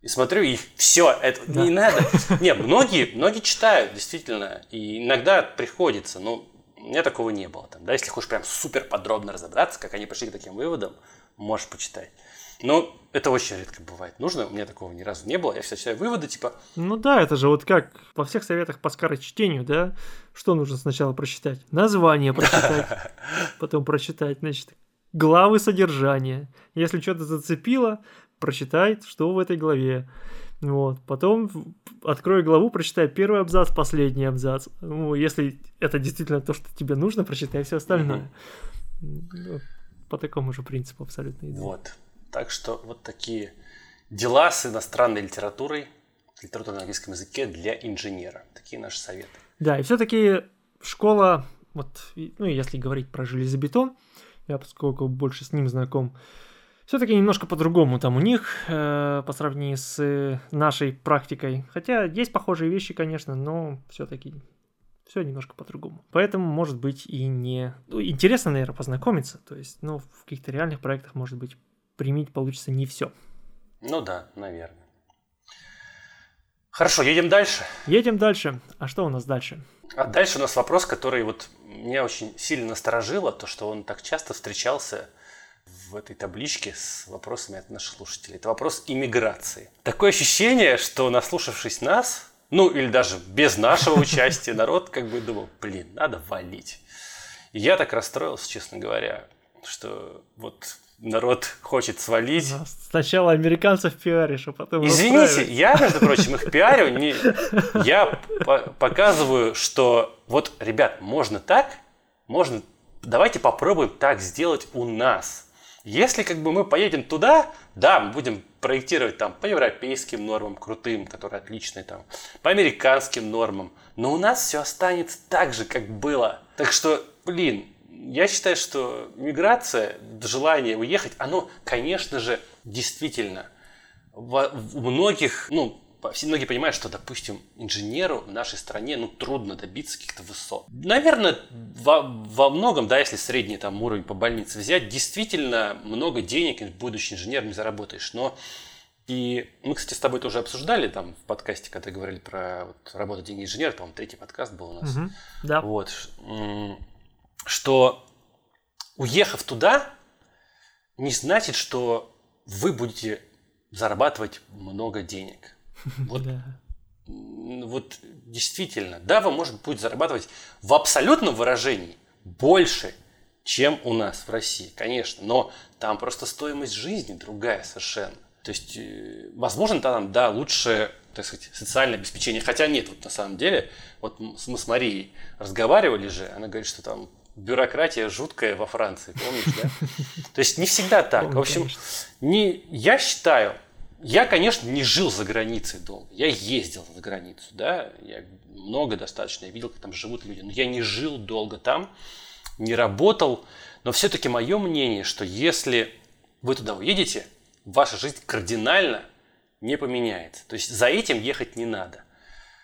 и смотрю, и все, это да. не надо. Не, многие, многие читают, действительно, и иногда приходится, но у меня такого не было. Там, да, если хочешь прям супер подробно разобраться, как они пришли к таким выводам, можешь почитать. Но это очень редко бывает. Нужно, у меня такого ни разу не было. Я всегда читаю выводы, типа... Ну да, это же вот как во всех советах по скорочтению, да? Что нужно сначала прочитать? Название прочитать, потом прочитать, значит, главы содержания. Если что-то зацепило, прочитай, что в этой главе. Вот. Потом открой главу, прочитай первый абзац, последний абзац. Ну, если это действительно то, что тебе нужно, прочитай все остальное. По такому же принципу абсолютно иду. Вот. Так что вот такие дела с иностранной литературой, литературой на английском языке для инженера. Такие наши советы. Да, и все-таки школа, вот, ну, если говорить про железобетон, я поскольку больше с ним знаком, все-таки немножко по-другому там у них э, по сравнению с нашей практикой. Хотя есть похожие вещи, конечно, но все-таки все немножко по-другому. Поэтому, может быть, и не... Ну, интересно, наверное, познакомиться. То есть, ну, в каких-то реальных проектах, может быть, применить получится не все. Ну да, наверное. Хорошо, едем дальше. Едем дальше. А что у нас дальше? А дальше у нас вопрос, который вот меня очень сильно насторожило, то, что он так часто встречался в этой табличке с вопросами от наших слушателей. Это вопрос иммиграции. Такое ощущение, что наслушавшись нас, ну или даже без нашего участия, народ как бы думал, блин, надо валить. И я так расстроился, честно говоря, что вот народ хочет свалить. Сначала американцев пиаришь, а потом Извините, я, между прочим, их пиарю. Не... Я по показываю, что вот, ребят, можно так, можно... Давайте попробуем так сделать у нас. Если как бы мы поедем туда, да, мы будем проектировать там по европейским нормам крутым, которые отличные там, по американским нормам, но у нас все останется так же, как было. Так что, блин, я считаю, что миграция, желание уехать, оно, конечно же, действительно в многих, ну, все многие понимают, что, допустим, инженеру в нашей стране ну, трудно добиться каких-то высот. Наверное, во, во многом, да, если средний там уровень по больнице взять, действительно много денег будущий инженер не заработаешь. Но и мы, кстати, с тобой тоже обсуждали там в подкасте, когда говорили про вот, работу деньги инженера, по-моему, третий подкаст был у нас. Угу, да. Вот что уехав туда, не значит, что вы будете зарабатывать много денег. Вот, вот действительно, да, вы, может быть, зарабатывать в абсолютном выражении больше, чем у нас в России, конечно, но там просто стоимость жизни другая совершенно. То есть, э, возможно, там, да, лучше, так сказать, социальное обеспечение. Хотя нет, вот на самом деле, вот мы с Марией разговаривали же, она говорит, что там бюрократия жуткая во Франции, помнишь, да? То есть не всегда так. В общем, не, я считаю, я, конечно, не жил за границей долго. Я ездил за границу, да, я много достаточно, я видел, как там живут люди, но я не жил долго там, не работал. Но все-таки мое мнение, что если вы туда уедете, ваша жизнь кардинально не поменяется. То есть за этим ехать не надо.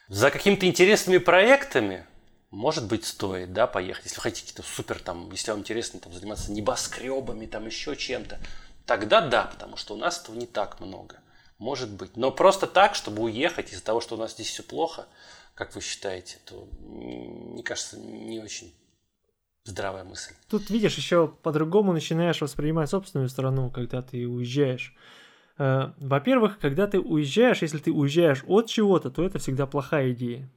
За какими-то интересными проектами может быть, стоит, да, поехать. Если вы хотите какие-то супер, там, если вам интересно там, заниматься небоскребами, там, еще чем-то, тогда да, потому что у нас этого не так много. Может быть. Но просто так, чтобы уехать из-за того, что у нас здесь все плохо, как вы считаете, то, мне кажется, не очень здравая мысль. Тут, видишь, еще по-другому начинаешь воспринимать собственную страну, когда ты уезжаешь. Э, во-первых, когда ты уезжаешь, если ты уезжаешь от чего-то, то это всегда плохая идея.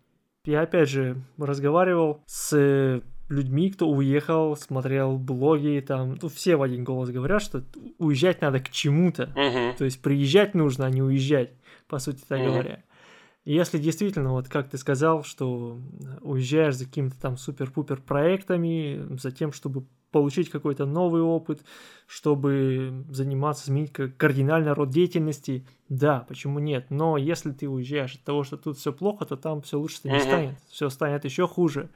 Я опять же разговаривал с людьми, кто уехал, смотрел блоги, там, ну, все в один голос говорят, что уезжать надо к чему-то. Uh-huh. То есть приезжать нужно, а не уезжать, по сути так uh-huh. говоря. И если действительно, вот как ты сказал, что уезжаешь за какими-то там супер-пупер проектами, за тем, чтобы получить какой-то новый опыт, чтобы заниматься, сменить кардинально род деятельности, да, почему нет? Но если ты уезжаешь от того, что тут все плохо, то там все лучше не станет, все станет еще хуже.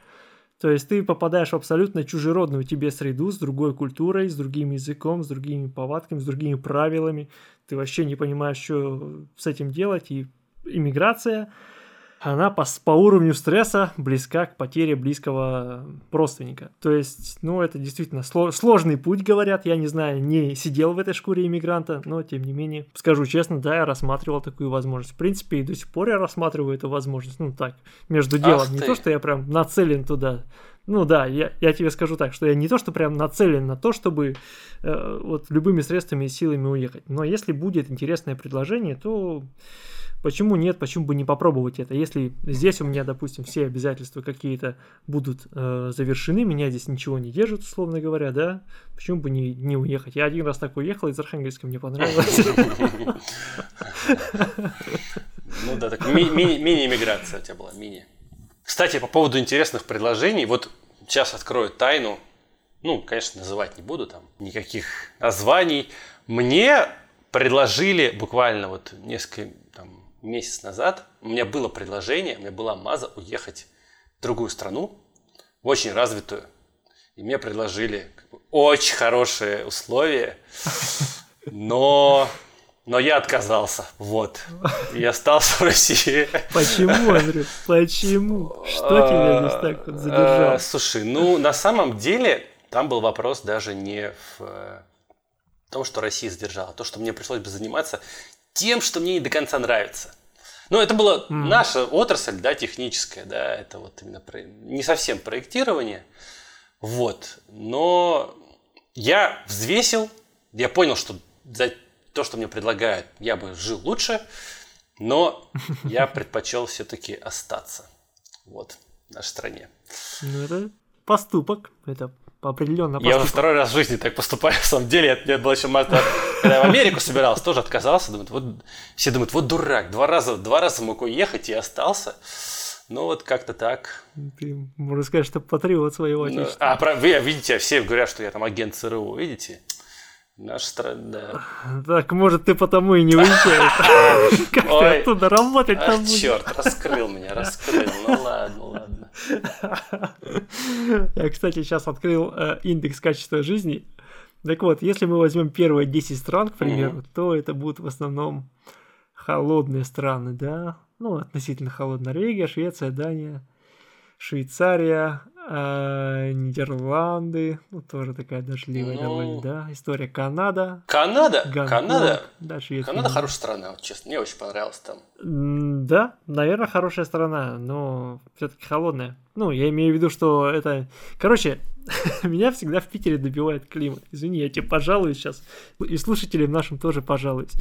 То есть ты попадаешь в абсолютно чужеродную тебе среду с другой культурой, с другим языком, с другими повадками, с другими правилами. Ты вообще не понимаешь, что с этим делать. И иммиграция она по, по уровню стресса близка к потере близкого родственника. То есть, ну, это действительно сло, сложный путь, говорят. Я не знаю, не сидел в этой шкуре иммигранта, но, тем не менее, скажу честно, да, я рассматривал такую возможность. В принципе, и до сих пор я рассматриваю эту возможность. Ну, так, между делом. Ах не ты. то, что я прям нацелен туда. Ну да, я, я тебе скажу так, что я не то, что прям нацелен на то, чтобы э, вот любыми средствами и силами уехать. Но если будет интересное предложение, то Почему нет, почему бы не попробовать это? Если здесь у меня, допустим, все обязательства какие-то будут э, завершены, меня здесь ничего не держит, условно говоря, да, почему бы не, не уехать? Я один раз так уехал из Архангельска, мне понравилось. Ну да, так мини-иммиграция у тебя была, мини. Кстати, по поводу интересных предложений, вот сейчас открою тайну, ну, конечно, называть не буду там никаких названий. Мне предложили буквально вот несколько месяц назад у меня было предложение, у меня была маза уехать в другую страну, в очень развитую. И мне предложили очень хорошие условия, но, но я отказался. Вот. И остался в России. Почему, Андрей? Почему? Что тебя здесь так вот задержало? А, слушай, ну на самом деле там был вопрос даже не в том, что Россия задержала, а то, что мне пришлось бы заниматься тем, что мне не до конца нравится. Ну, это была mm. наша отрасль, да, техническая, да, это вот именно про... не совсем проектирование, вот, но я взвесил я понял, что за то, что мне предлагают, я бы жил лучше, но я предпочел все-таки остаться. Вот, в нашей стране. Ну, это поступок. Это определенно Я уже второй раз в жизни так поступаю. На самом деле, я был еще когда я в Америку собирался, тоже отказался. Думают, вот, все думают, вот дурак, два раза, два раза мог уехать и остался. Ну, вот как-то так. Ты, можно сказать, что патриот своего ну, отечества. Ну, а, про, вы видите, все говорят, что я там агент ЦРУ, видите? Наша страна, да. Так, может, ты потому и не уезжаешь. Как ты оттуда работать там будешь? Черт, раскрыл меня, раскрыл. Ну ладно, ладно. Я, кстати, сейчас открыл э, индекс качества жизни. Так вот, если мы возьмем первые 10 стран, к примеру, то это будут в основном холодные страны, да? Ну, относительно холодная Норвегия, Швеция, Дания, Швейцария, э, Нидерланды, ну тоже такая дождливая ну... довольно, да. История Канада. Канада? Гонконг, Канада? Дальше есть Канада хорошая страна, вот, честно, мне очень понравилось там. Да, наверное, хорошая страна, но все-таки холодная. Ну, я имею в виду, что это... Короче, меня всегда в Питере добивает климат. Извини, я тебе пожалуюсь сейчас. И слушателям нашим тоже пожалуюсь.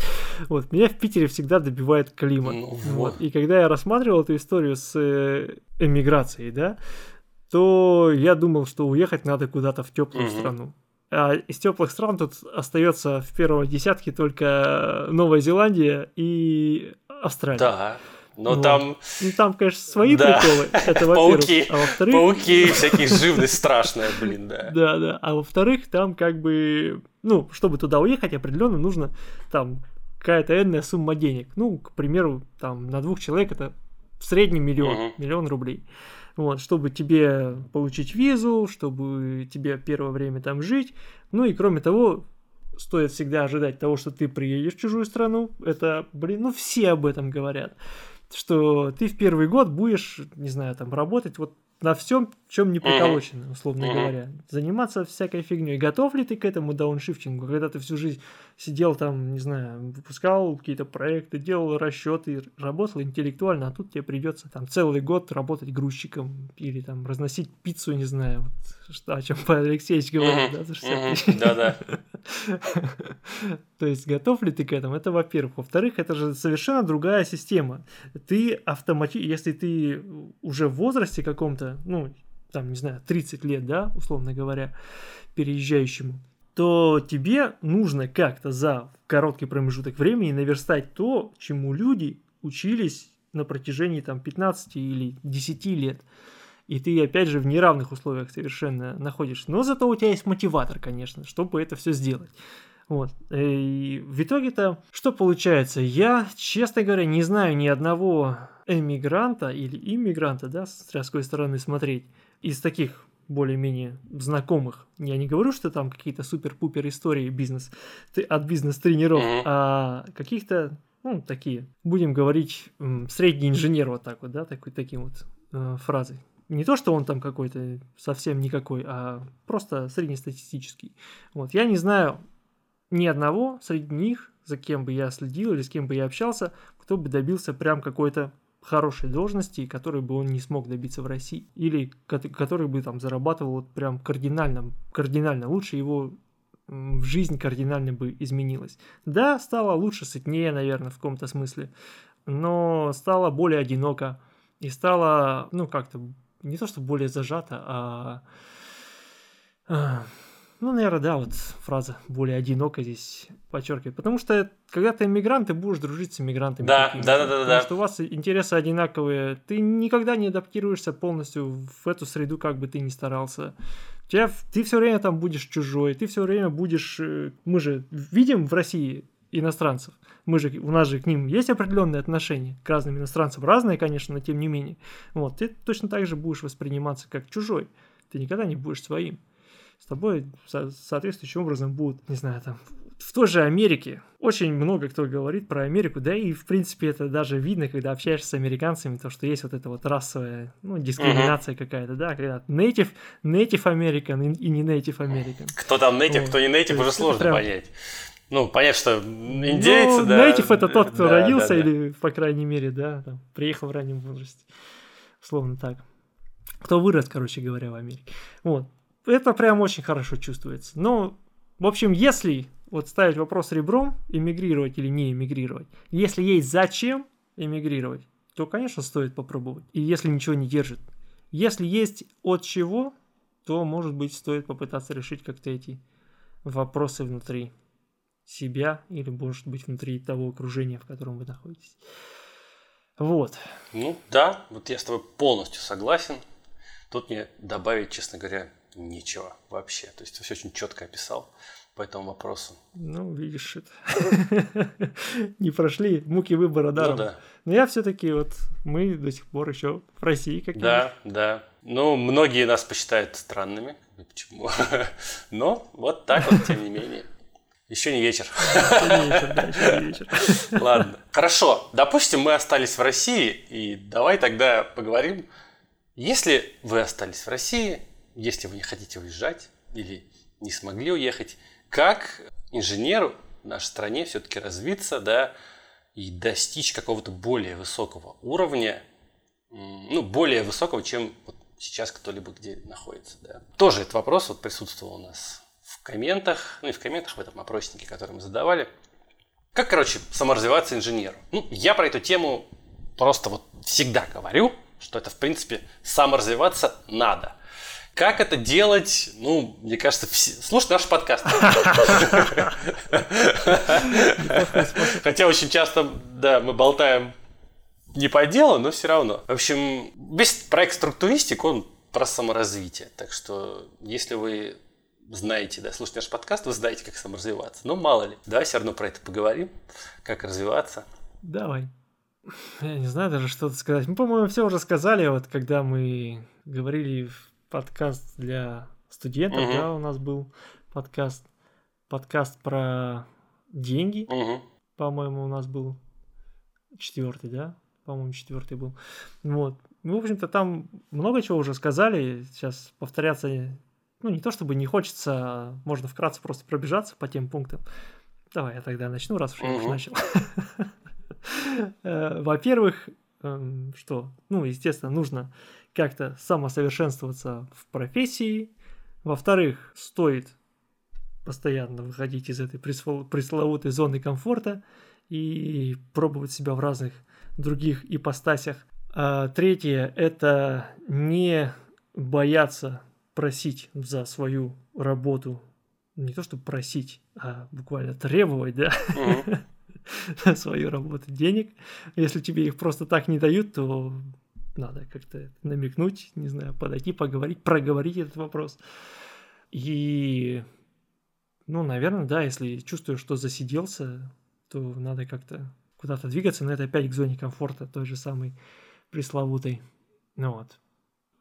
Вот, меня в Питере всегда добивает климат. Ну, вот. вот. И когда я рассматривал эту историю с э, эмиграцией, да, то я думал, что уехать надо куда-то в теплую угу. страну. А из теплых стран тут остается в первой десятке только Новая Зеландия и Австралия. Да. Но вот. там... Ну, там, конечно, свои да. приколы. Это, пауки, а во-вторых... пауки, всякие живность страшная, блин, да. Да, да. А во-вторых, там как бы... Ну, чтобы туда уехать, определенно нужно там какая-то энная сумма денег. Ну, к примеру, там на двух человек это в среднем миллион, угу. миллион рублей. Вот, чтобы тебе получить визу, чтобы тебе первое время там жить. Ну и кроме того, стоит всегда ожидать того, что ты приедешь в чужую страну. Это, блин, ну все об этом говорят. Что ты в первый год будешь, не знаю, там работать вот на всем, чем не приколочено, условно говоря. Заниматься всякой фигней. Готов ли ты к этому дауншифтингу, когда ты всю жизнь сидел там, не знаю, выпускал какие-то проекты, делал расчеты, работал интеллектуально, а тут тебе придется там целый год работать грузчиком или там разносить пиццу, не знаю, вот, что, о чем Павел Алексеевич говорит, да, за. Да-да. То есть готов ли ты к этому? Это во-первых. Во-вторых, это же совершенно другая система. Ты автоматически, если ты уже в возрасте каком-то, ну, там, не знаю, 30 лет, да, условно говоря, переезжающему, то тебе нужно как-то за короткий промежуток времени наверстать то, чему люди учились на протяжении там 15 или 10 лет. И ты, опять же, в неравных условиях совершенно находишься. Но зато у тебя есть мотиватор, конечно, чтобы это все сделать. Вот. И в итоге-то что получается? Я, честно говоря, не знаю ни одного эмигранта или иммигранта, да, с какой стороны смотреть, из таких более-менее знакомых. Я не говорю, что там какие-то супер-пупер истории бизнес от бизнес-тренеров, mm-hmm. а каких-то, ну, такие, будем говорить, средний инженер вот так вот, да, такой, таким вот э, фразой. Не то, что он там какой-то совсем никакой, а просто среднестатистический. Вот, я не знаю ни одного среди них, за кем бы я следил или с кем бы я общался, кто бы добился прям какой-то хорошей должности, которой бы он не смог добиться в России, или который бы там зарабатывал вот прям кардинально, кардинально лучше его в жизнь кардинально бы изменилась. Да, стало лучше, сытнее, наверное, в каком-то смысле, но стало более одиноко и стало, ну, как-то не то, что более зажато, а, а ну, наверное, да, вот фраза более одиноко здесь подчеркивает. Потому что, когда ты иммигрант, ты будешь дружить с иммигрантами. Да, да, да, да. Потому да. что у вас интересы одинаковые. Ты никогда не адаптируешься полностью в эту среду, как бы ты ни старался. Тебя, ты все время там будешь чужой, ты все время будешь... Э, мы же видим в России иностранцев. Мы же, у нас же к ним есть определенные отношения, к разным иностранцам. Разные, конечно, но тем не менее. Вот, ты точно так же будешь восприниматься как чужой. Ты никогда не будешь своим с тобой со- соответствующим образом будут, не знаю, там, в той же Америке очень много кто говорит про Америку, да и в принципе это даже видно, когда общаешься с американцами, то что есть вот эта вот расовая ну, дискриминация uh-huh. какая-то, да, когда native, native American и не native American. Кто там native, вот. кто не native, уже сложно прям... понять. Ну, понять, что индейцы, ну, да. Native это тот, кто да, родился, да, да. или, по крайней мере, да, там, приехал в раннем возрасте. Словно так. Кто вырос, короче говоря, в Америке. Вот это прям очень хорошо чувствуется. Но, в общем, если вот ставить вопрос ребром, эмигрировать или не эмигрировать. Если есть зачем эмигрировать, то, конечно, стоит попробовать. И если ничего не держит. Если есть от чего, то, может быть, стоит попытаться решить как-то эти вопросы внутри себя или, может быть, внутри того окружения, в котором вы находитесь. Вот. Ну да, вот я с тобой полностью согласен. Тут мне добавить, честно говоря, нечего вообще. То есть ты все очень четко описал по этому вопросу. Ну, видишь, это не прошли муки выбора даром. Ну, да. Но я все-таки вот мы до сих пор еще в России как Да, да. Ну, многие нас посчитают странными. Почему? Но вот так вот, тем не менее. Еще не вечер. Ладно. Хорошо. Допустим, мы остались в России, и давай тогда поговорим. Если вы остались в России, если вы не хотите уезжать или не смогли уехать, как инженеру в нашей стране все-таки развиться, да, и достичь какого-то более высокого уровня, ну, более высокого, чем вот сейчас кто-либо где находится, да. Тоже этот вопрос вот присутствовал у нас в комментах, ну и в комментах в этом опроснике, который мы задавали. Как, короче, саморазвиваться инженеру? Ну, я про эту тему просто вот всегда говорю, что это, в принципе, саморазвиваться надо. Как это делать? Ну, мне кажется, все... слушать наш подкаст. Хотя очень часто, да, мы болтаем не по делу, но все равно. В общем, весь проект структуристик, он про саморазвитие. Так что, если вы знаете, да, слушайте наш подкаст, вы знаете, как саморазвиваться. Но мало ли. Давай все равно про это поговорим, как развиваться. Давай. Я не знаю даже, что сказать. Мы, по-моему, все уже сказали, вот когда мы говорили в подкаст для студентов, угу. да, у нас был подкаст. Подкаст про деньги, угу. по-моему, у нас был четвертый, да? По-моему, четвертый был. Вот. Ну, в общем-то, там много чего уже сказали. Сейчас повторяться ну, не то чтобы не хочется, а можно вкратце просто пробежаться по тем пунктам. Давай я тогда начну, раз уж я уж начал. Э, во-первых, эм, что, ну, естественно, нужно как-то самосовершенствоваться в профессии. Во-вторых, стоит постоянно выходить из этой пресловутой зоны комфорта и пробовать себя в разных других ипостасях. А третье – это не бояться просить за свою работу, не то чтобы просить, а буквально требовать, да, mm-hmm. свою работу денег. Если тебе их просто так не дают, то надо как-то намекнуть, не знаю, подойти, поговорить, проговорить этот вопрос. И, ну, наверное, да, если чувствуешь, что засиделся, то надо как-то куда-то двигаться, но это опять к зоне комфорта, той же самой пресловутой. Ну вот.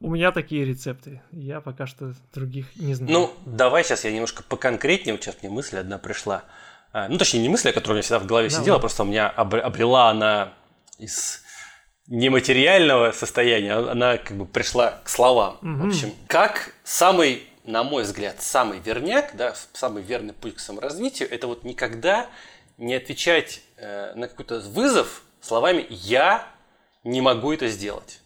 У меня такие рецепты. Я пока что других не знаю. Ну, давай сейчас я немножко поконкретнее. Вот сейчас мне мысль одна пришла. А, ну, точнее, не мысль, которая у меня всегда в голове давай. сидела, просто у меня обрела она из нематериального состояния, она как бы пришла к словам. Угу. В общем, как самый, на мой взгляд, самый верняк, да, самый верный путь к саморазвитию, это вот никогда не отвечать э, на какой-то вызов словами «я не могу это сделать»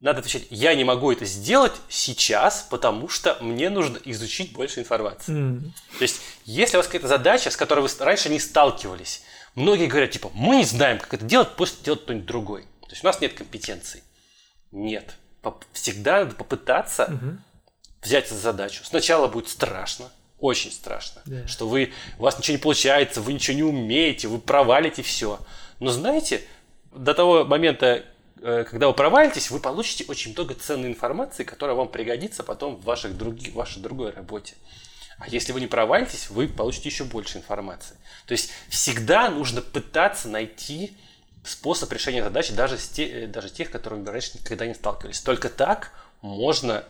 надо отвечать, я не могу это сделать сейчас, потому что мне нужно изучить больше информации. Mm. То есть, если у вас какая-то задача, с которой вы раньше не сталкивались, многие говорят, типа, мы не знаем, как это делать, пусть делать кто-нибудь другой. То есть, у нас нет компетенций. Нет. Всегда надо попытаться mm-hmm. взять за задачу. Сначала будет страшно, очень страшно, yeah. что вы, у вас ничего не получается, вы ничего не умеете, вы провалите все. Но знаете, до того момента, Э, когда вы провалитесь, вы получите очень много ценной информации, которая вам пригодится потом в, ваших други, в вашей другой работе. А если вы не провалитесь, вы получите еще больше информации. То есть всегда нужно пытаться найти способ решения задачи, даже, те, э, даже тех, которыми раньше никогда не сталкивались. Только так можно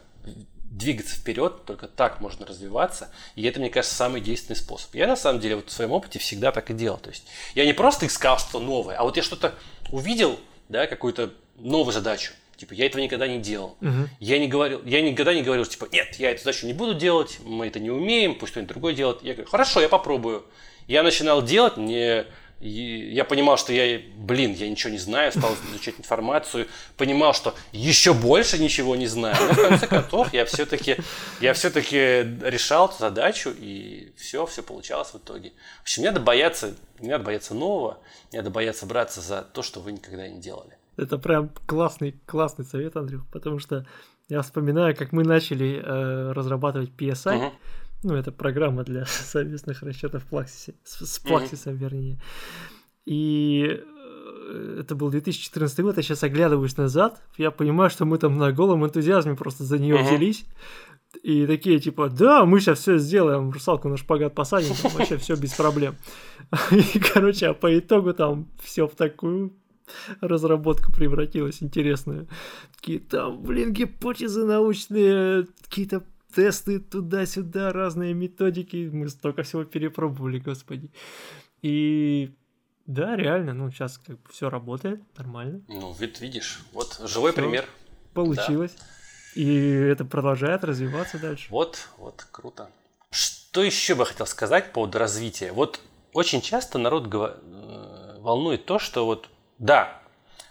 двигаться вперед, только так можно развиваться. И это, мне кажется, самый действенный способ. Я, на самом деле, вот в своем опыте всегда так и делал. То есть я не просто искал что новое, а вот я что-то увидел, да, какую-то новую задачу. Типа, я этого никогда не делал. Угу. Я, не говорил, я никогда не говорил, типа, нет, я эту задачу не буду делать, мы это не умеем, пусть кто-нибудь другой делает. Я говорю, хорошо, я попробую. Я начинал делать, мне И я понимал, что я, блин, я ничего не знаю, стал изучать информацию, понимал, что еще больше ничего не знаю. Но в конце концов я все-таки я все-таки решал эту задачу, и все, все получалось в итоге. В общем, не надо бояться, не надо бояться нового, не надо бояться браться за то, что вы никогда не делали. Это прям классный, классный совет, Андрюх, потому что я вспоминаю, как мы начали э, разрабатывать PSI. Uh-huh. Ну, это программа для совместных расчетов в Плаксисе, с, с Плаксисом, uh-huh. вернее. И э, это был 2014 год, я сейчас оглядываюсь назад, я понимаю, что мы там на голом энтузиазме просто за нее uh-huh. взялись. И такие типа, да, мы сейчас все сделаем, русалку на шпагат посадим, вообще все без проблем. И, короче, а по итогу там все в такую разработка превратилась интересная. Какие там, блин, гипотезы научные, какие-то тесты туда-сюда, разные методики. Мы столько всего перепробовали, господи. И да, реально, ну сейчас как бы все работает нормально. Ну, вид видишь, вот живой всё пример. Получилось. Да. И это продолжает развиваться дальше. Вот, вот, круто. Что еще бы хотел сказать по поводу развития? Вот очень часто народ э, волнует то, что вот да,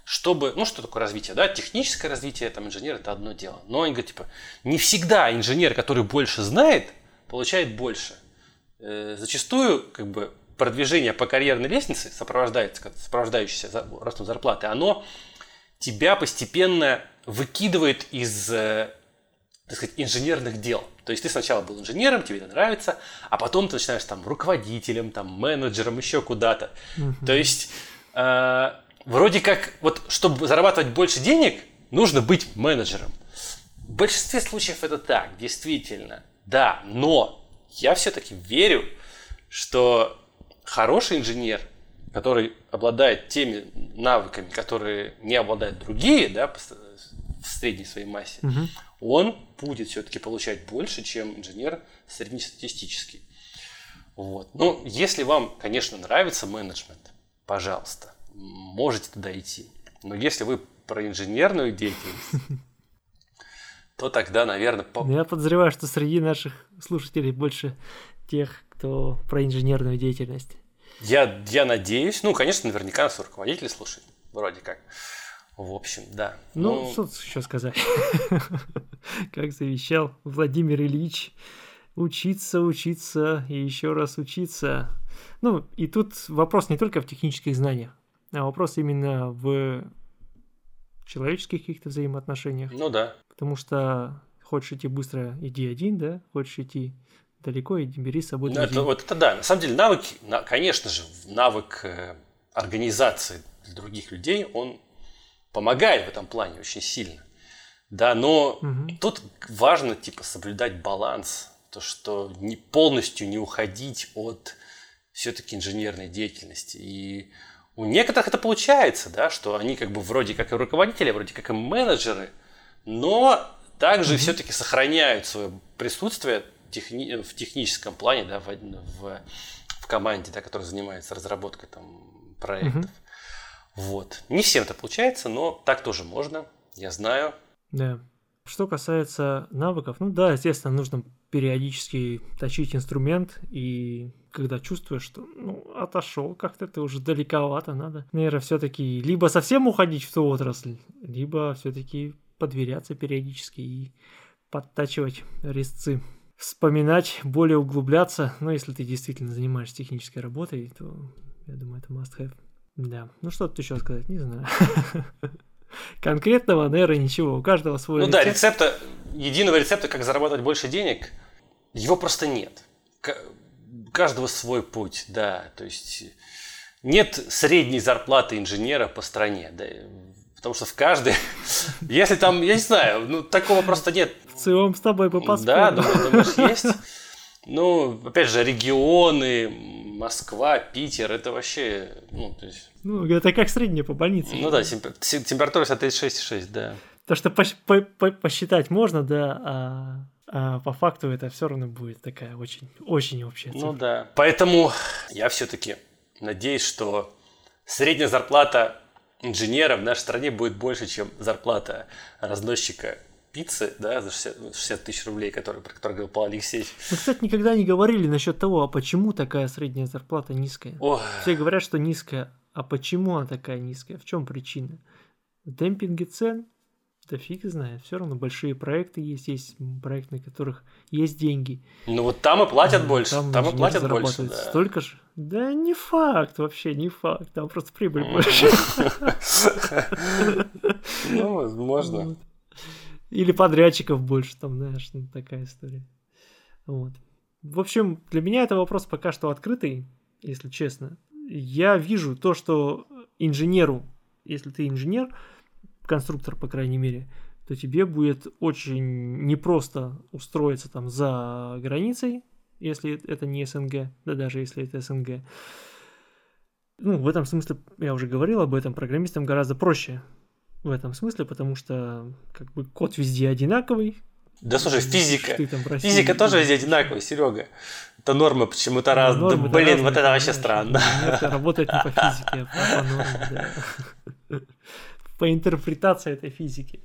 чтобы, ну что такое развитие, да, техническое развитие, там, инженер это одно дело. Но они говорят, типа, не всегда инженер, который больше знает, получает больше. Э, зачастую, как бы, продвижение по карьерной лестнице, сопровождается, сопровождающееся ростом зарплаты, оно тебя постепенно выкидывает из, э, так сказать, инженерных дел. То есть ты сначала был инженером, тебе это нравится, а потом ты начинаешь там руководителем, там менеджером, еще куда-то. Mm-hmm. То есть э, вроде как, вот чтобы зарабатывать больше денег, нужно быть менеджером. В большинстве случаев это так, действительно, да, но я все-таки верю, что хороший инженер, который обладает теми навыками, которые не обладают другие, да, в средней своей массе, угу. он будет все-таки получать больше, чем инженер среднестатистический. Вот. Ну, если вам, конечно, нравится менеджмент, пожалуйста можете туда идти. Но если вы про инженерную деятельность, то тогда, наверное... По... Я подозреваю, что среди наших слушателей больше тех, кто про инженерную деятельность. Я, я надеюсь. Ну, конечно, наверняка нас руководители слушают. Вроде как. В общем, да. Ну, ну... что еще сказать? Как завещал Владимир Ильич, учиться, учиться и еще раз учиться. Ну, и тут вопрос не только в технических знаниях а вопрос именно в человеческих каких-то взаимоотношениях. Ну да. Потому что хочешь идти быстро, иди один, да, хочешь идти далеко, иди, бери с собой ну, это, вот это да. На самом деле навык, конечно же, навык э, организации для других людей, он помогает в этом плане очень сильно. Да, но угу. тут важно типа соблюдать баланс, то что не полностью не уходить от все-таки инженерной деятельности и у некоторых это получается, да, что они как бы вроде как и руководители, вроде как и менеджеры, но также mm-hmm. все-таки сохраняют свое присутствие техни- в техническом плане, да, в, в, в команде, да, которая занимается разработкой там, проектов. Mm-hmm. Вот. Не всем это получается, но так тоже можно, я знаю. Да. Что касается навыков, ну да, естественно, нужно периодически точить инструмент и когда чувствуешь, что ну, отошел, как-то ты уже далековато надо. Наверное, все-таки либо совсем уходить в ту отрасль, либо все-таки подверяться периодически и подтачивать резцы. Вспоминать, более углубляться. Но если ты действительно занимаешься технической работой, то я думаю, это must have. Да. Ну что тут еще сказать, не знаю. Конкретного, наверное, ничего. У каждого свой Ну рецепт. да, рецепта, единого рецепта, как зарабатывать больше денег, его просто нет каждого свой путь, да. То есть нет средней зарплаты инженера по стране, да, потому что в каждой, если там, я не знаю, ну такого просто нет. В целом с тобой бы поспорил. Да, думаю, думаешь, есть. Ну, опять же, регионы, Москва, Питер, это вообще, ну, то есть... Ну, это как средняя по больнице. Ну да, температура 36,6, да. То, что по по по посчитать можно, да, а а по факту это все равно будет такая очень, очень общая цифра. Ну да. Поэтому я все-таки надеюсь, что средняя зарплата инженера в нашей стране будет больше, чем зарплата разносчика пиццы, да, за 60, 60 тысяч рублей, который, про который говорил Павел Алексеевич. Мы, кстати, никогда не говорили насчет того, а почему такая средняя зарплата низкая. Ох. Все говорят, что низкая, а почему она такая низкая? В чем причина? В демпинге цен? Да фиг знает. Все равно большие проекты есть, есть проекты, на которых есть деньги. Ну вот там и платят больше. Там, там и платят больше. Да. Столько же. Да не факт вообще, не факт. Там просто прибыль больше. Ну, возможно. Или подрядчиков больше, там, знаешь, ну, такая история. Вот. В общем, для меня это вопрос пока что открытый, если честно. Я вижу то, что инженеру, если ты инженер, конструктор, по крайней мере, то тебе будет очень непросто устроиться там за границей, если это не СНГ, да даже если это СНГ. Ну, в этом смысле, я уже говорил об этом, программистам гораздо проще в этом смысле, потому что как бы код везде одинаковый. Да слушай, физика. Физика тоже везде одинаковая, Серега. Это норма почему-то ну, раз. Да, блин, разные, вот это вообще странно. Это работает не по физике, а по норме, да. По интерпретации этой физики.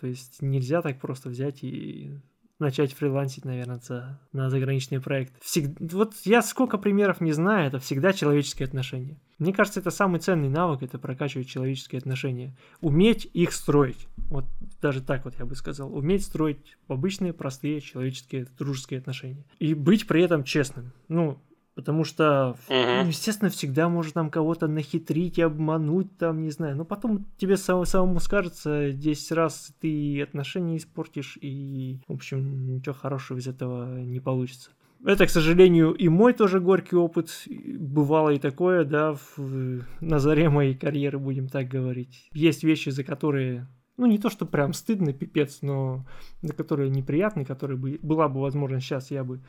То есть нельзя так просто взять и начать фрилансить, наверное, за, на заграничный проект. Всег... Вот я сколько примеров не знаю, это всегда человеческие отношения. Мне кажется, это самый ценный навык, это прокачивать человеческие отношения. Уметь их строить. Вот даже так вот я бы сказал. Уметь строить обычные, простые человеческие, дружеские отношения. И быть при этом честным. Ну, Потому что, ну, естественно, всегда можно там кого-то нахитрить, обмануть, там, не знаю. Но потом тебе сам, самому скажется 10 раз ты отношения испортишь, и, в общем, ничего хорошего из этого не получится. Это, к сожалению, и мой тоже горький опыт. Бывало и такое, да, в, на заре моей карьеры, будем так говорить. Есть вещи, за которые ну, не то, что прям стыдно, пипец, но за которые неприятны, которые бы, была бы возможность сейчас, я бы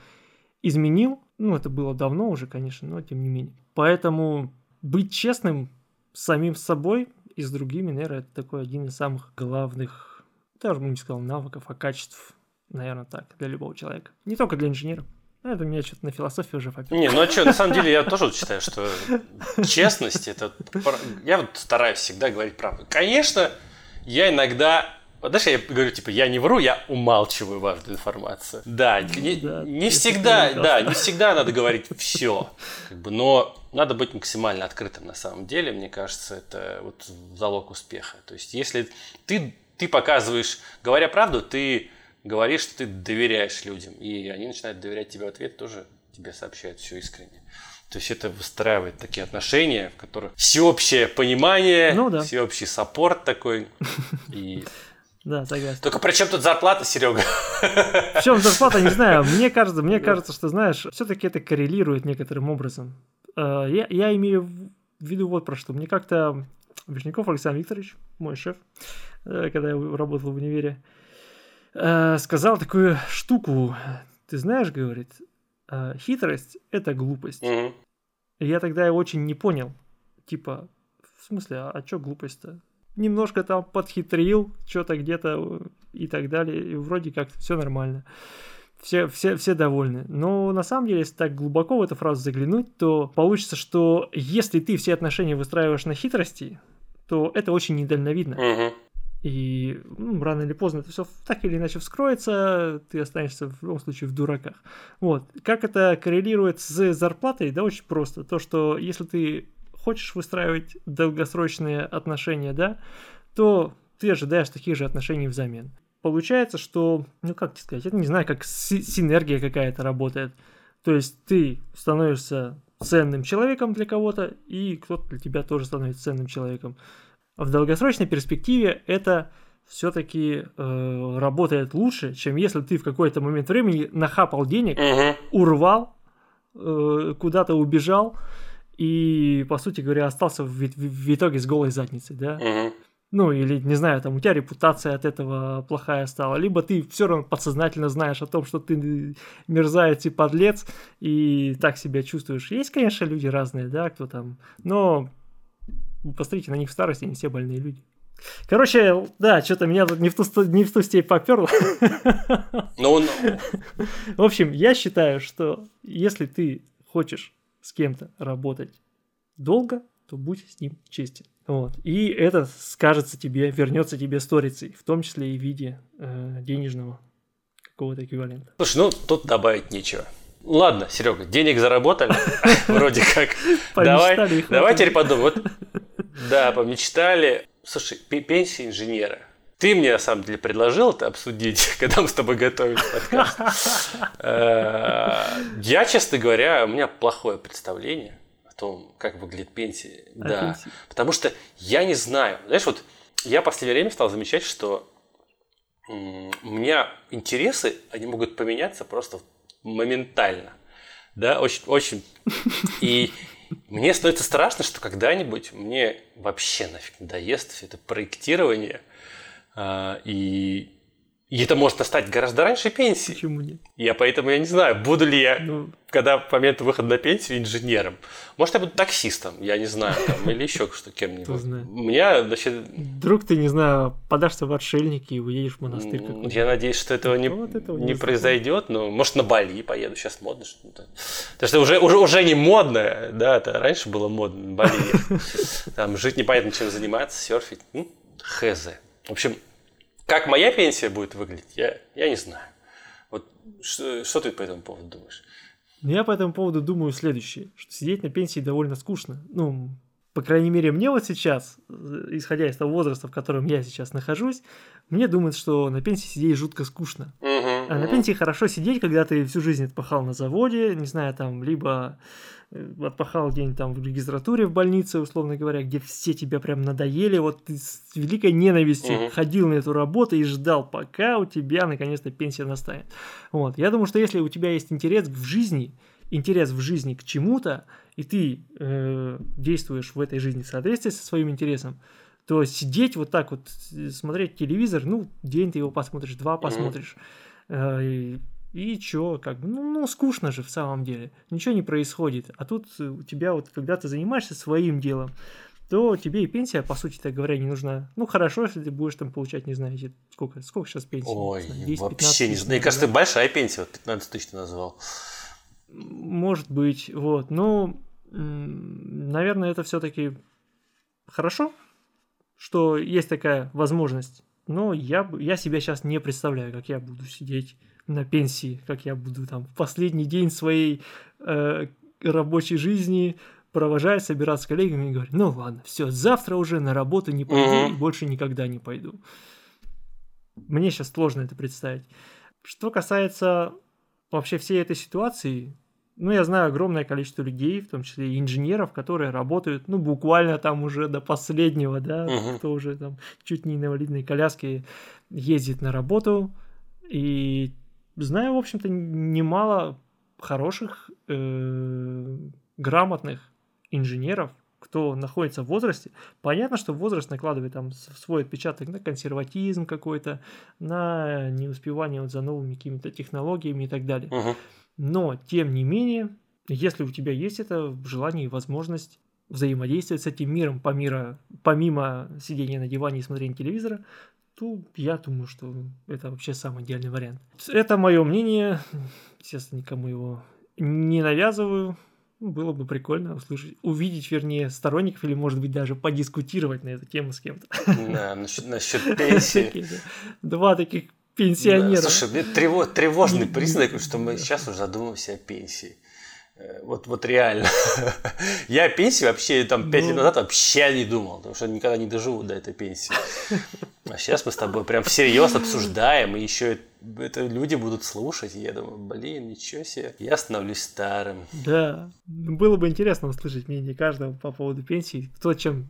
изменил. Ну, это было давно уже, конечно, но тем не менее. Поэтому быть честным с самим собой и с другими, наверное, это такой один из самых главных, даже бы не сказал навыков, а качеств, наверное, так, для любого человека. Не только для инженера. Это у меня что-то на философии уже попил. Не, ну а что, на самом деле я тоже вот считаю, что честность это... Я вот стараюсь всегда говорить правду. Конечно, я иногда знаешь, я говорю, типа, я не вру, я умалчиваю важную информацию. Да, не, да, не всегда, да, не всегда надо говорить все, как бы, но надо быть максимально открытым на самом деле, мне кажется, это вот залог успеха. То есть, если ты, ты показываешь, говоря правду, ты говоришь, что ты доверяешь людям, и они начинают доверять тебе в ответ, тоже тебе сообщают все искренне. То есть это выстраивает такие отношения, в которых всеобщее понимание, ну, да. всеобщий саппорт такой. И да, согласен. Только при чем тут зарплата, Серега? В чем зарплата, не знаю. Мне кажется, мне кажется, что, знаешь, все-таки это коррелирует некоторым образом. Э, я, я имею в виду вот про что. Мне как-то Вишняков Александр Викторович, мой шеф, э, когда я работал в универе, э, сказал такую штуку. Ты знаешь, говорит, хитрость – это глупость. И я тогда очень не понял. Типа, в смысле, а, а что глупость-то? Немножко там подхитрил, что-то где-то и так далее, и вроде как все нормально. Все, все, все довольны. Но на самом деле, если так глубоко в эту фразу заглянуть, то получится, что если ты все отношения выстраиваешь на хитрости, то это очень недальновидно. Угу. И ну, рано или поздно это все так или иначе вскроется, ты останешься в любом случае в дураках. Вот. Как это коррелирует с зарплатой? Да очень просто. То, что если ты хочешь выстраивать долгосрочные отношения, да, то ты ожидаешь таких же отношений взамен. Получается, что, ну как тебе сказать, я не знаю, как синергия какая-то работает. То есть ты становишься ценным человеком для кого-то, и кто-то для тебя тоже становится ценным человеком. В долгосрочной перспективе это все-таки э, работает лучше, чем если ты в какой-то момент времени нахапал денег, uh-huh. урвал, э, куда-то убежал, и, по сути говоря, остался в, в, в итоге с голой задницей, да? Угу. Ну, или, не знаю, там у тебя репутация от этого плохая стала, либо ты все равно подсознательно знаешь о том, что ты мерзавец и подлец, и так себя чувствуешь. Есть, конечно, люди разные, да, кто там, но посмотрите на них в старости, они все больные люди. Короче, да, что-то меня тут не в ту, не в ту степь поперло. Ну, ну. В общем, я считаю, что если ты хочешь с кем-то работать долго, то будь с ним честен. Вот. И это скажется тебе, вернется тебе сторицей, в том числе и в виде э, денежного какого-то эквивалента. Слушай, ну тут добавить нечего. Ладно, Серега, денег заработали, вроде как. Давай, давай теперь подумаем. Да, помечтали. Слушай, пенсия инженера. Ты мне, на самом деле, предложил это обсудить, когда мы с тобой готовили подкаст. Э, я, честно говоря, у меня плохое представление о том, как выглядит пенсия. Да, потому что я не знаю. Знаешь, вот я в последнее время стал замечать, что у меня интересы, они могут поменяться просто моментально. Да, очень, очень. И мне становится страшно, что когда-нибудь мне вообще нафиг надоест все это проектирование. А, и и это может настать гораздо раньше пенсии. Почему нет? Я поэтому я не знаю, буду ли я, ну... когда по моменту выхода на пенсию, инженером. Может, я буду таксистом, я не знаю, там, или еще что кем-нибудь. У меня, значит... Вдруг ты, не знаю, подашься в отшельники и уедешь в монастырь какой-то. Я надеюсь, что этого не, вот этого не, не произойдет, но может на Бали поеду, сейчас модно что-то. Потому что уже, уже, уже не модно, да, это раньше было модно на Бали. Там жить непонятно чем заниматься, серфить. Ну, хз. В общем, как моя пенсия будет выглядеть, я, я не знаю. Вот что, что ты по этому поводу думаешь? Я по этому поводу думаю следующее, что сидеть на пенсии довольно скучно. Ну, по крайней мере, мне вот сейчас, исходя из того возраста, в котором я сейчас нахожусь, мне думается, что на пенсии сидеть жутко скучно. Uh-huh, а на пенсии хорошо сидеть, когда ты всю жизнь отпахал на заводе, не знаю, там, либо Э, отпахал день там в регистратуре в больнице, условно говоря, где все тебя прям надоели, вот ты с великой ненавистью угу. ходил на эту работу и ждал, пока у тебя наконец-то пенсия настанет. Вот, я думаю, что если у тебя есть интерес в жизни, интерес в жизни к чему-то, и ты э, действуешь в этой жизни в соответствии со своим интересом, то сидеть вот так вот, э, смотреть телевизор, ну, день ты его посмотришь, два посмотришь, э, и чё, как бы, ну, ну, скучно же в самом деле, ничего не происходит. А тут у тебя вот, когда ты занимаешься своим делом, то тебе и пенсия, по сути так говоря, не нужна. Ну, хорошо, если ты будешь там получать, не знаю, сколько, сколько сейчас пенсия? Ой, 10, вообще не знаю. Мне кажется, да? большая пенсия, вот 15 тысяч ты назвал. Может быть, вот. Ну, наверное, это все-таки хорошо, что есть такая возможность. Но я, я себя сейчас не представляю, как я буду сидеть на пенсии, как я буду там в последний день своей э, рабочей жизни провожать, собираться с коллегами и говорить, ну ладно, все, завтра уже на работу не пойду и больше никогда не пойду. Мне сейчас сложно это представить. Что касается вообще всей этой ситуации, ну, я знаю огромное количество людей, в том числе и инженеров, которые работают, ну, буквально там уже до последнего, да, uh-huh. кто уже там чуть не инвалидной коляски ездит на работу, и знаю, в общем-то, немало хороших, э, грамотных инженеров, кто находится в возрасте. Понятно, что возраст накладывает там свой отпечаток на консерватизм какой-то, на неуспевание вот за новыми какими-то технологиями и так далее. uh Но, тем не менее, если у тебя есть это желание и возможность взаимодействовать с этим миром, помимо, помимо сидения на диване и смотрения телевизора, то я думаю, что это вообще самый идеальный вариант. Это мое мнение, естественно, никому его не навязываю. Ну, было бы прикольно услышать, увидеть, вернее, сторонников или, может быть, даже подискутировать на эту тему с кем-то. Да, насчет, насчет пенсии. Два таких пенсионера. Да, слушай, тревож, тревожный признак, что мы сейчас уже задумываемся о пенсии. Э, вот, вот реально. Я о пенсии вообще там пять ну... лет назад вообще не думал, потому что никогда не доживу до этой пенсии. А сейчас мы с тобой прям всерьез обсуждаем, и еще это люди будут слушать, и я думаю, блин, ничего себе, я становлюсь старым. Да, было бы интересно услышать мнение каждого по поводу пенсии, кто чем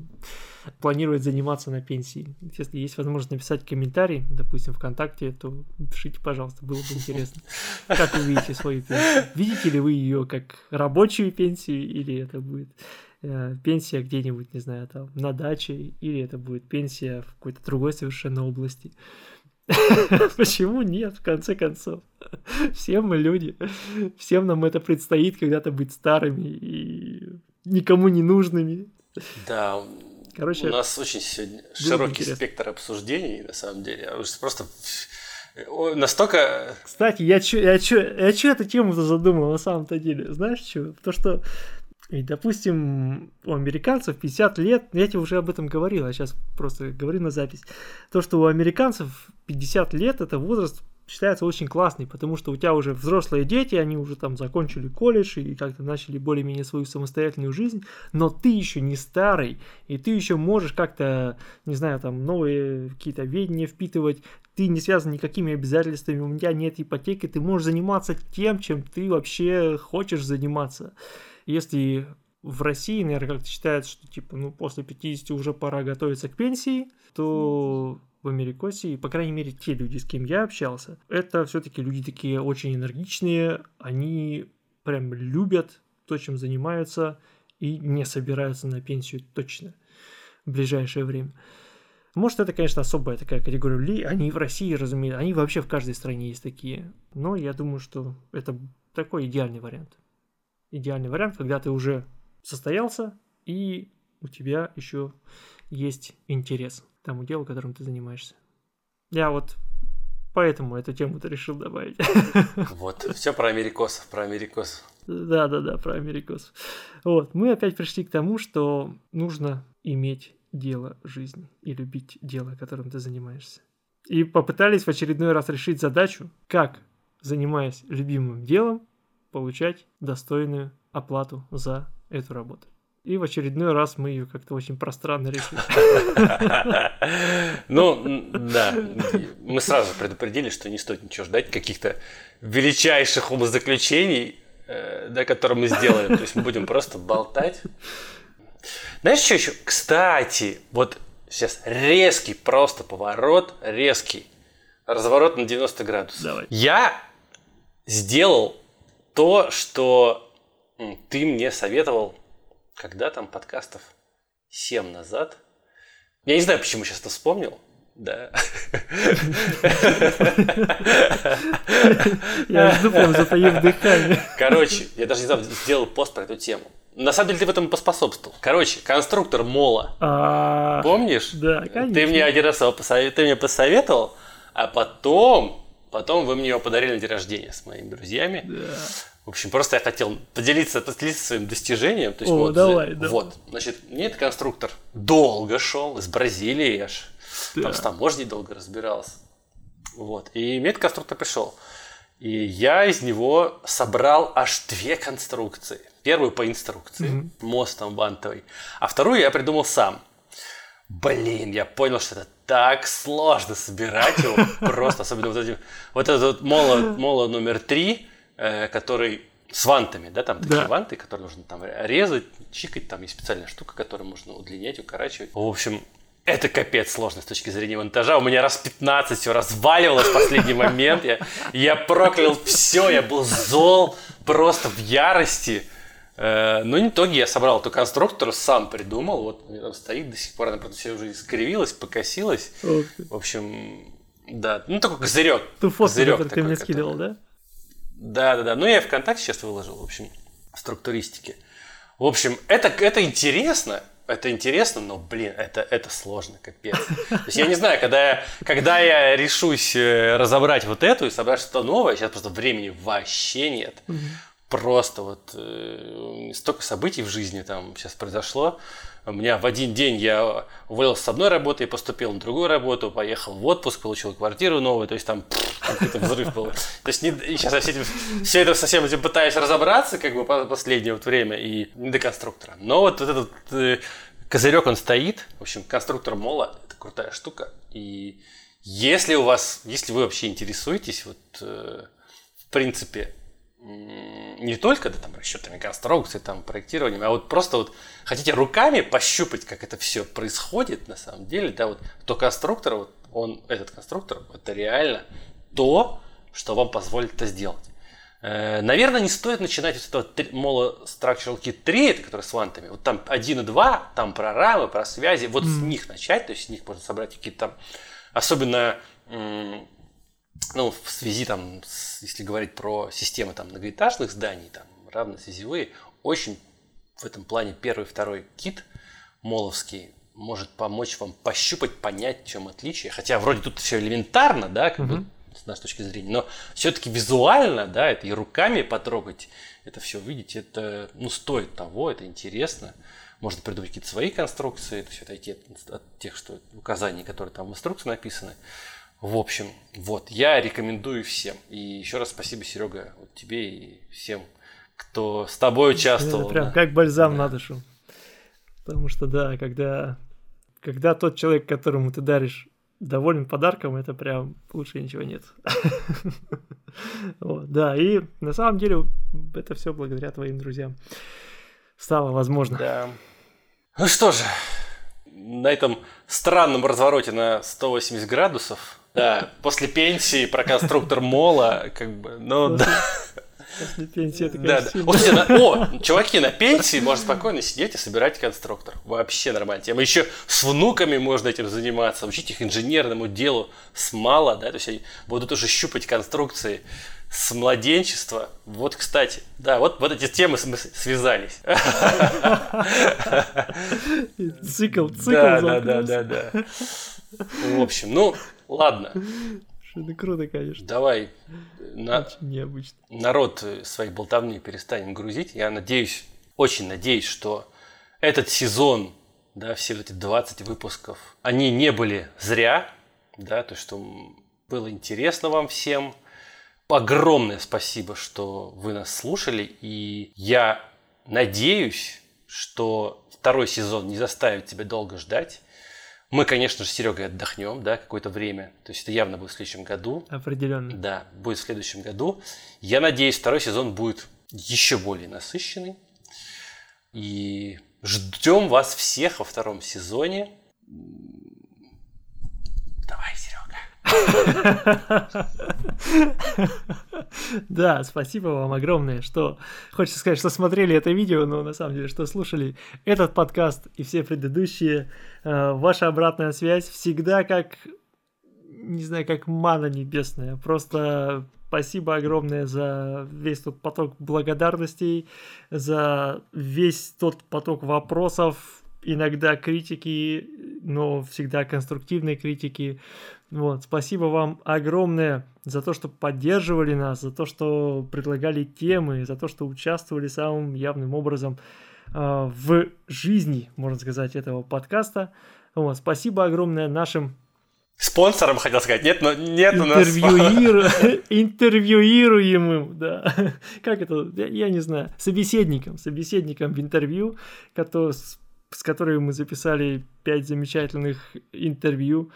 планирует заниматься на пенсии. Если есть возможность написать комментарий, допустим, ВКонтакте, то пишите, пожалуйста, было бы интересно, как вы видите свою пенсию. Видите ли вы ее как рабочую пенсию, или это будет пенсия где-нибудь, не знаю, там, на даче, или это будет пенсия в какой-то другой совершенно области. Почему нет, в конце концов? Всем мы люди, всем нам это предстоит когда-то быть старыми и никому не нужными. Да, Короче, у нас очень сегодня широкий интересно. спектр обсуждений, на самом деле. Просто настолько... Кстати, я чё, я чё, я чё эту тему-то задумал на самом-то деле? Знаешь что? То, что И, допустим, у американцев 50 лет, я тебе уже об этом говорил, я сейчас просто говорю на запись, то, что у американцев 50 лет это возраст считается очень классный, потому что у тебя уже взрослые дети, они уже там закончили колледж и как-то начали более-менее свою самостоятельную жизнь, но ты еще не старый, и ты еще можешь как-то, не знаю, там новые какие-то ведения впитывать, ты не связан никакими обязательствами, у меня нет ипотеки, ты можешь заниматься тем, чем ты вообще хочешь заниматься. Если в России, наверное, как-то считается, что типа, ну, после 50 уже пора готовиться к пенсии, то в Америкосе, и, по крайней мере, те люди, с кем я общался, это все-таки люди такие очень энергичные, они прям любят то, чем занимаются, и не собираются на пенсию точно в ближайшее время. Может, это, конечно, особая такая категория людей. Они в России, разумеется, они вообще в каждой стране есть такие. Но я думаю, что это такой идеальный вариант. Идеальный вариант, когда ты уже состоялся, и у тебя еще есть интерес тому делу, которым ты занимаешься. Я вот поэтому эту тему-то решил добавить. Вот, все про америкосов, про америкосов. Да, да, да, про америкосов. Вот, мы опять пришли к тому, что нужно иметь дело жизни и любить дело, которым ты занимаешься. И попытались в очередной раз решить задачу, как, занимаясь любимым делом, получать достойную оплату за эту работу. И в очередной раз мы ее как-то очень пространно решили. Ну, да. Мы сразу предупредили, что не стоит ничего ждать, каких-то величайших умозаключений, э, да, которые мы сделаем. То есть мы будем просто болтать. Знаешь, что еще? Кстати, вот сейчас резкий просто поворот, резкий. Разворот на 90 градусов. Давай. Я сделал то, что ты мне советовал когда там подкастов 7 назад. Я не знаю, почему сейчас это вспомнил. Да. Я жду прям затаив дыхание. Короче, я даже не знаю, сделал пост про эту тему. На самом деле ты в этом поспособствовал. Короче, конструктор Мола. А, Помнишь? Да, конечно. Ты мне один раз его посоветовал, а потом, потом вы мне его подарили на день рождения с моими друзьями. Да. В общем, просто я хотел поделиться, поделиться своим достижением. То есть, О, вот, давай, вот, давай. значит, мне этот конструктор долго шел, из Бразилии аж. Да. Там с таможней долго разбирался. Вот. И мне этот конструктор пришел. И я из него собрал аж две конструкции. Первую по инструкции, Мгм. мост там вантовый. А вторую я придумал сам. Блин, я понял, что это так сложно собирать его. Просто, особенно вот этим. Вот этот вот моло, моло номер три, э, который с вантами, да, там такие Да. ванты, которые нужно там резать, чикать, там есть специальная штука, которую можно удлинять, укорачивать. В общем, это капец сложно с точки зрения монтажа. У меня раз 15 все разваливалось в последний момент. Я, я проклял все, я был зол, просто в ярости. Э, Но в итоге я собрал эту конструктор, сам придумал. Вот у меня там стоит до сих пор, она правда все уже искривилась, покосилась. Ты. В общем, да, ну такой козырек. Ту фотку, Козырек которую ты такой, мне который- скидывал, да? Да, да, да. Ну, я ВКонтакте сейчас выложил, в общем, структуристики. В общем, это, это интересно, это интересно, но, блин, это, это сложно, капец. То есть я не знаю, когда я, когда я решусь э, разобрать вот эту и собрать что-то новое, сейчас просто времени вообще нет. Просто вот э, столько событий в жизни там сейчас произошло. У меня в один день я уволился с одной работы поступил на другую работу, поехал в отпуск, получил квартиру новую, то есть там какой-то взрыв был. То есть не- сейчас я с этим, все это со всем этим пытаюсь разобраться, как бы по- последнее вот время, и не до конструктора. Но вот этот э, козырек, он стоит. В общем, конструктор Мола – это крутая штука. И если у вас, если вы вообще интересуетесь, вот, э, в принципе, не только да, там, расчетами конструкции, там, проектированием, а вот просто вот хотите руками пощупать, как это все происходит на самом деле, да, вот то конструктор, вот он, этот конструктор, это реально то, что вам позволит это сделать. Э, Наверное, не стоит начинать с этого Mola Structural Kit 3, это который с вантами. Вот там 1 и 2, там про рамы, про связи. Вот с них начать, то есть с них можно собрать какие-то там, особенно м, ну, в связи там, с- если говорить про системы там многоэтажных зданий, там равносвязевые, очень в этом плане первый, второй кит моловский может помочь вам пощупать, понять, в чем отличие. Хотя вроде тут все элементарно, да, как бы с нашей точки зрения. Но все-таки визуально, да, это и руками потрогать, это все видеть, это, ну, стоит того, это интересно. Можно придумать какие-то свои конструкции, это все отойти от, от тех, что указаний, которые там в инструкции написаны. В общем, вот, я рекомендую всем. И еще раз спасибо, Серега, вот тебе и всем, кто с тобой участвовал. Это прям да. как бальзам да. на душу. Потому что, да, когда, когда тот человек, которому ты даришь, доволен подарком, это прям лучше ничего нет. да, и на самом деле это все благодаря твоим друзьям стало возможно. Да. Ну что же, на этом странном развороте на 180 градусов, да, после пенсии про конструктор Мола, как бы, ну да. После пенсии это, да, да. Вот, на, о, чуваки, на пенсии можно спокойно сидеть и собирать конструктор. Вообще нормально. Тема. Еще с внуками можно этим заниматься, учить их инженерному делу с мало, да, то есть они будут уже щупать конструкции с младенчества. Вот, кстати, да, вот, вот эти темы мы связались. Цикл, цикл. Да, да, да, да, да. В общем, ну, ладно. Это круто, конечно. Давай на... Очень необычно. народ своей болтовни перестанем грузить. Я надеюсь, очень надеюсь, что этот сезон, да, все эти 20 выпусков, они не были зря, да, то, что было интересно вам всем, огромное спасибо, что вы нас слушали. И я надеюсь, что второй сезон не заставит тебя долго ждать. Мы, конечно же, с Серегой отдохнем, да, какое-то время. То есть это явно будет в следующем году. Определенно. Да, будет в следующем году. Я надеюсь, второй сезон будет еще более насыщенный. И ждем вас всех во втором сезоне. Давай, Серега. Да, спасибо вам огромное, что хочется сказать, что смотрели это видео, но на самом деле, что слушали этот подкаст и все предыдущие. Э, ваша обратная связь всегда как, не знаю, как мана небесная. Просто спасибо огромное за весь тот поток благодарностей, за весь тот поток вопросов, иногда критики, но всегда конструктивной критики. Вот, спасибо вам огромное за то, что поддерживали нас, за то, что предлагали темы, за то, что участвовали самым явным образом э, в жизни, можно сказать, этого подкаста. Вот, спасибо огромное нашим Спонсором хотел сказать, нет, но нет у нас... Интервьюируемым, да. Как это, я, я не знаю, собеседником, собеседником в интервью, который, с, с которой мы записали пять замечательных интервью.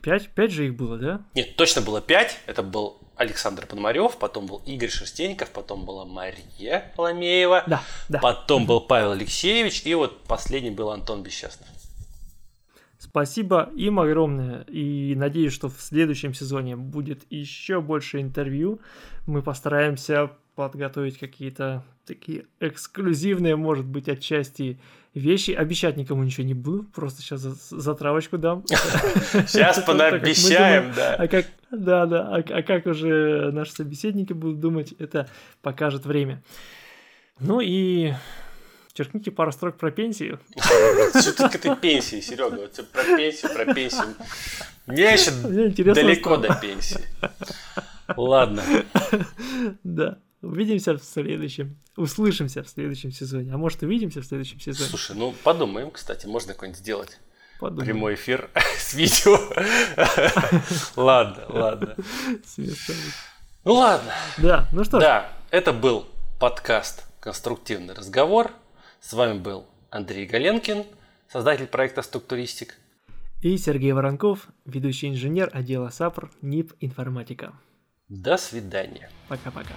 Пять? Пять же их было, да? Нет, точно было пять. Это был Александр Пономарев, потом был Игорь Шерстенников, потом была Мария Ломеева, да, да. потом был Павел Алексеевич, и вот последний был Антон Бесчастный. Спасибо им огромное, и надеюсь, что в следующем сезоне будет еще больше интервью. Мы постараемся подготовить какие-то такие эксклюзивные, может быть, отчасти вещи. Обещать никому ничего не буду, просто сейчас затравочку дам. Сейчас понаобещаем, да. А как, да, да, а, а как уже наши собеседники будут думать, это покажет время. Ну и черкните пару строк про пенсию. Что тут к этой пенсии, Серега? Вот про пенсию, про пенсию. Мне еще далеко до пенсии. Ладно. Да. Увидимся в следующем. Услышимся в следующем сезоне. А может, увидимся в следующем сезоне. Слушай, ну подумаем, кстати, можно какой-нибудь сделать. Подумаем. Прямой эфир с видео. Ладно, ладно. Ну ладно. Да, ну что Да, это был подкаст «Конструктивный разговор». С вами был Андрей Галенкин, создатель проекта «Структуристик». И Сергей Воронков, ведущий инженер отдела САПР НИП «Информатика». До свидания. Пока-пока.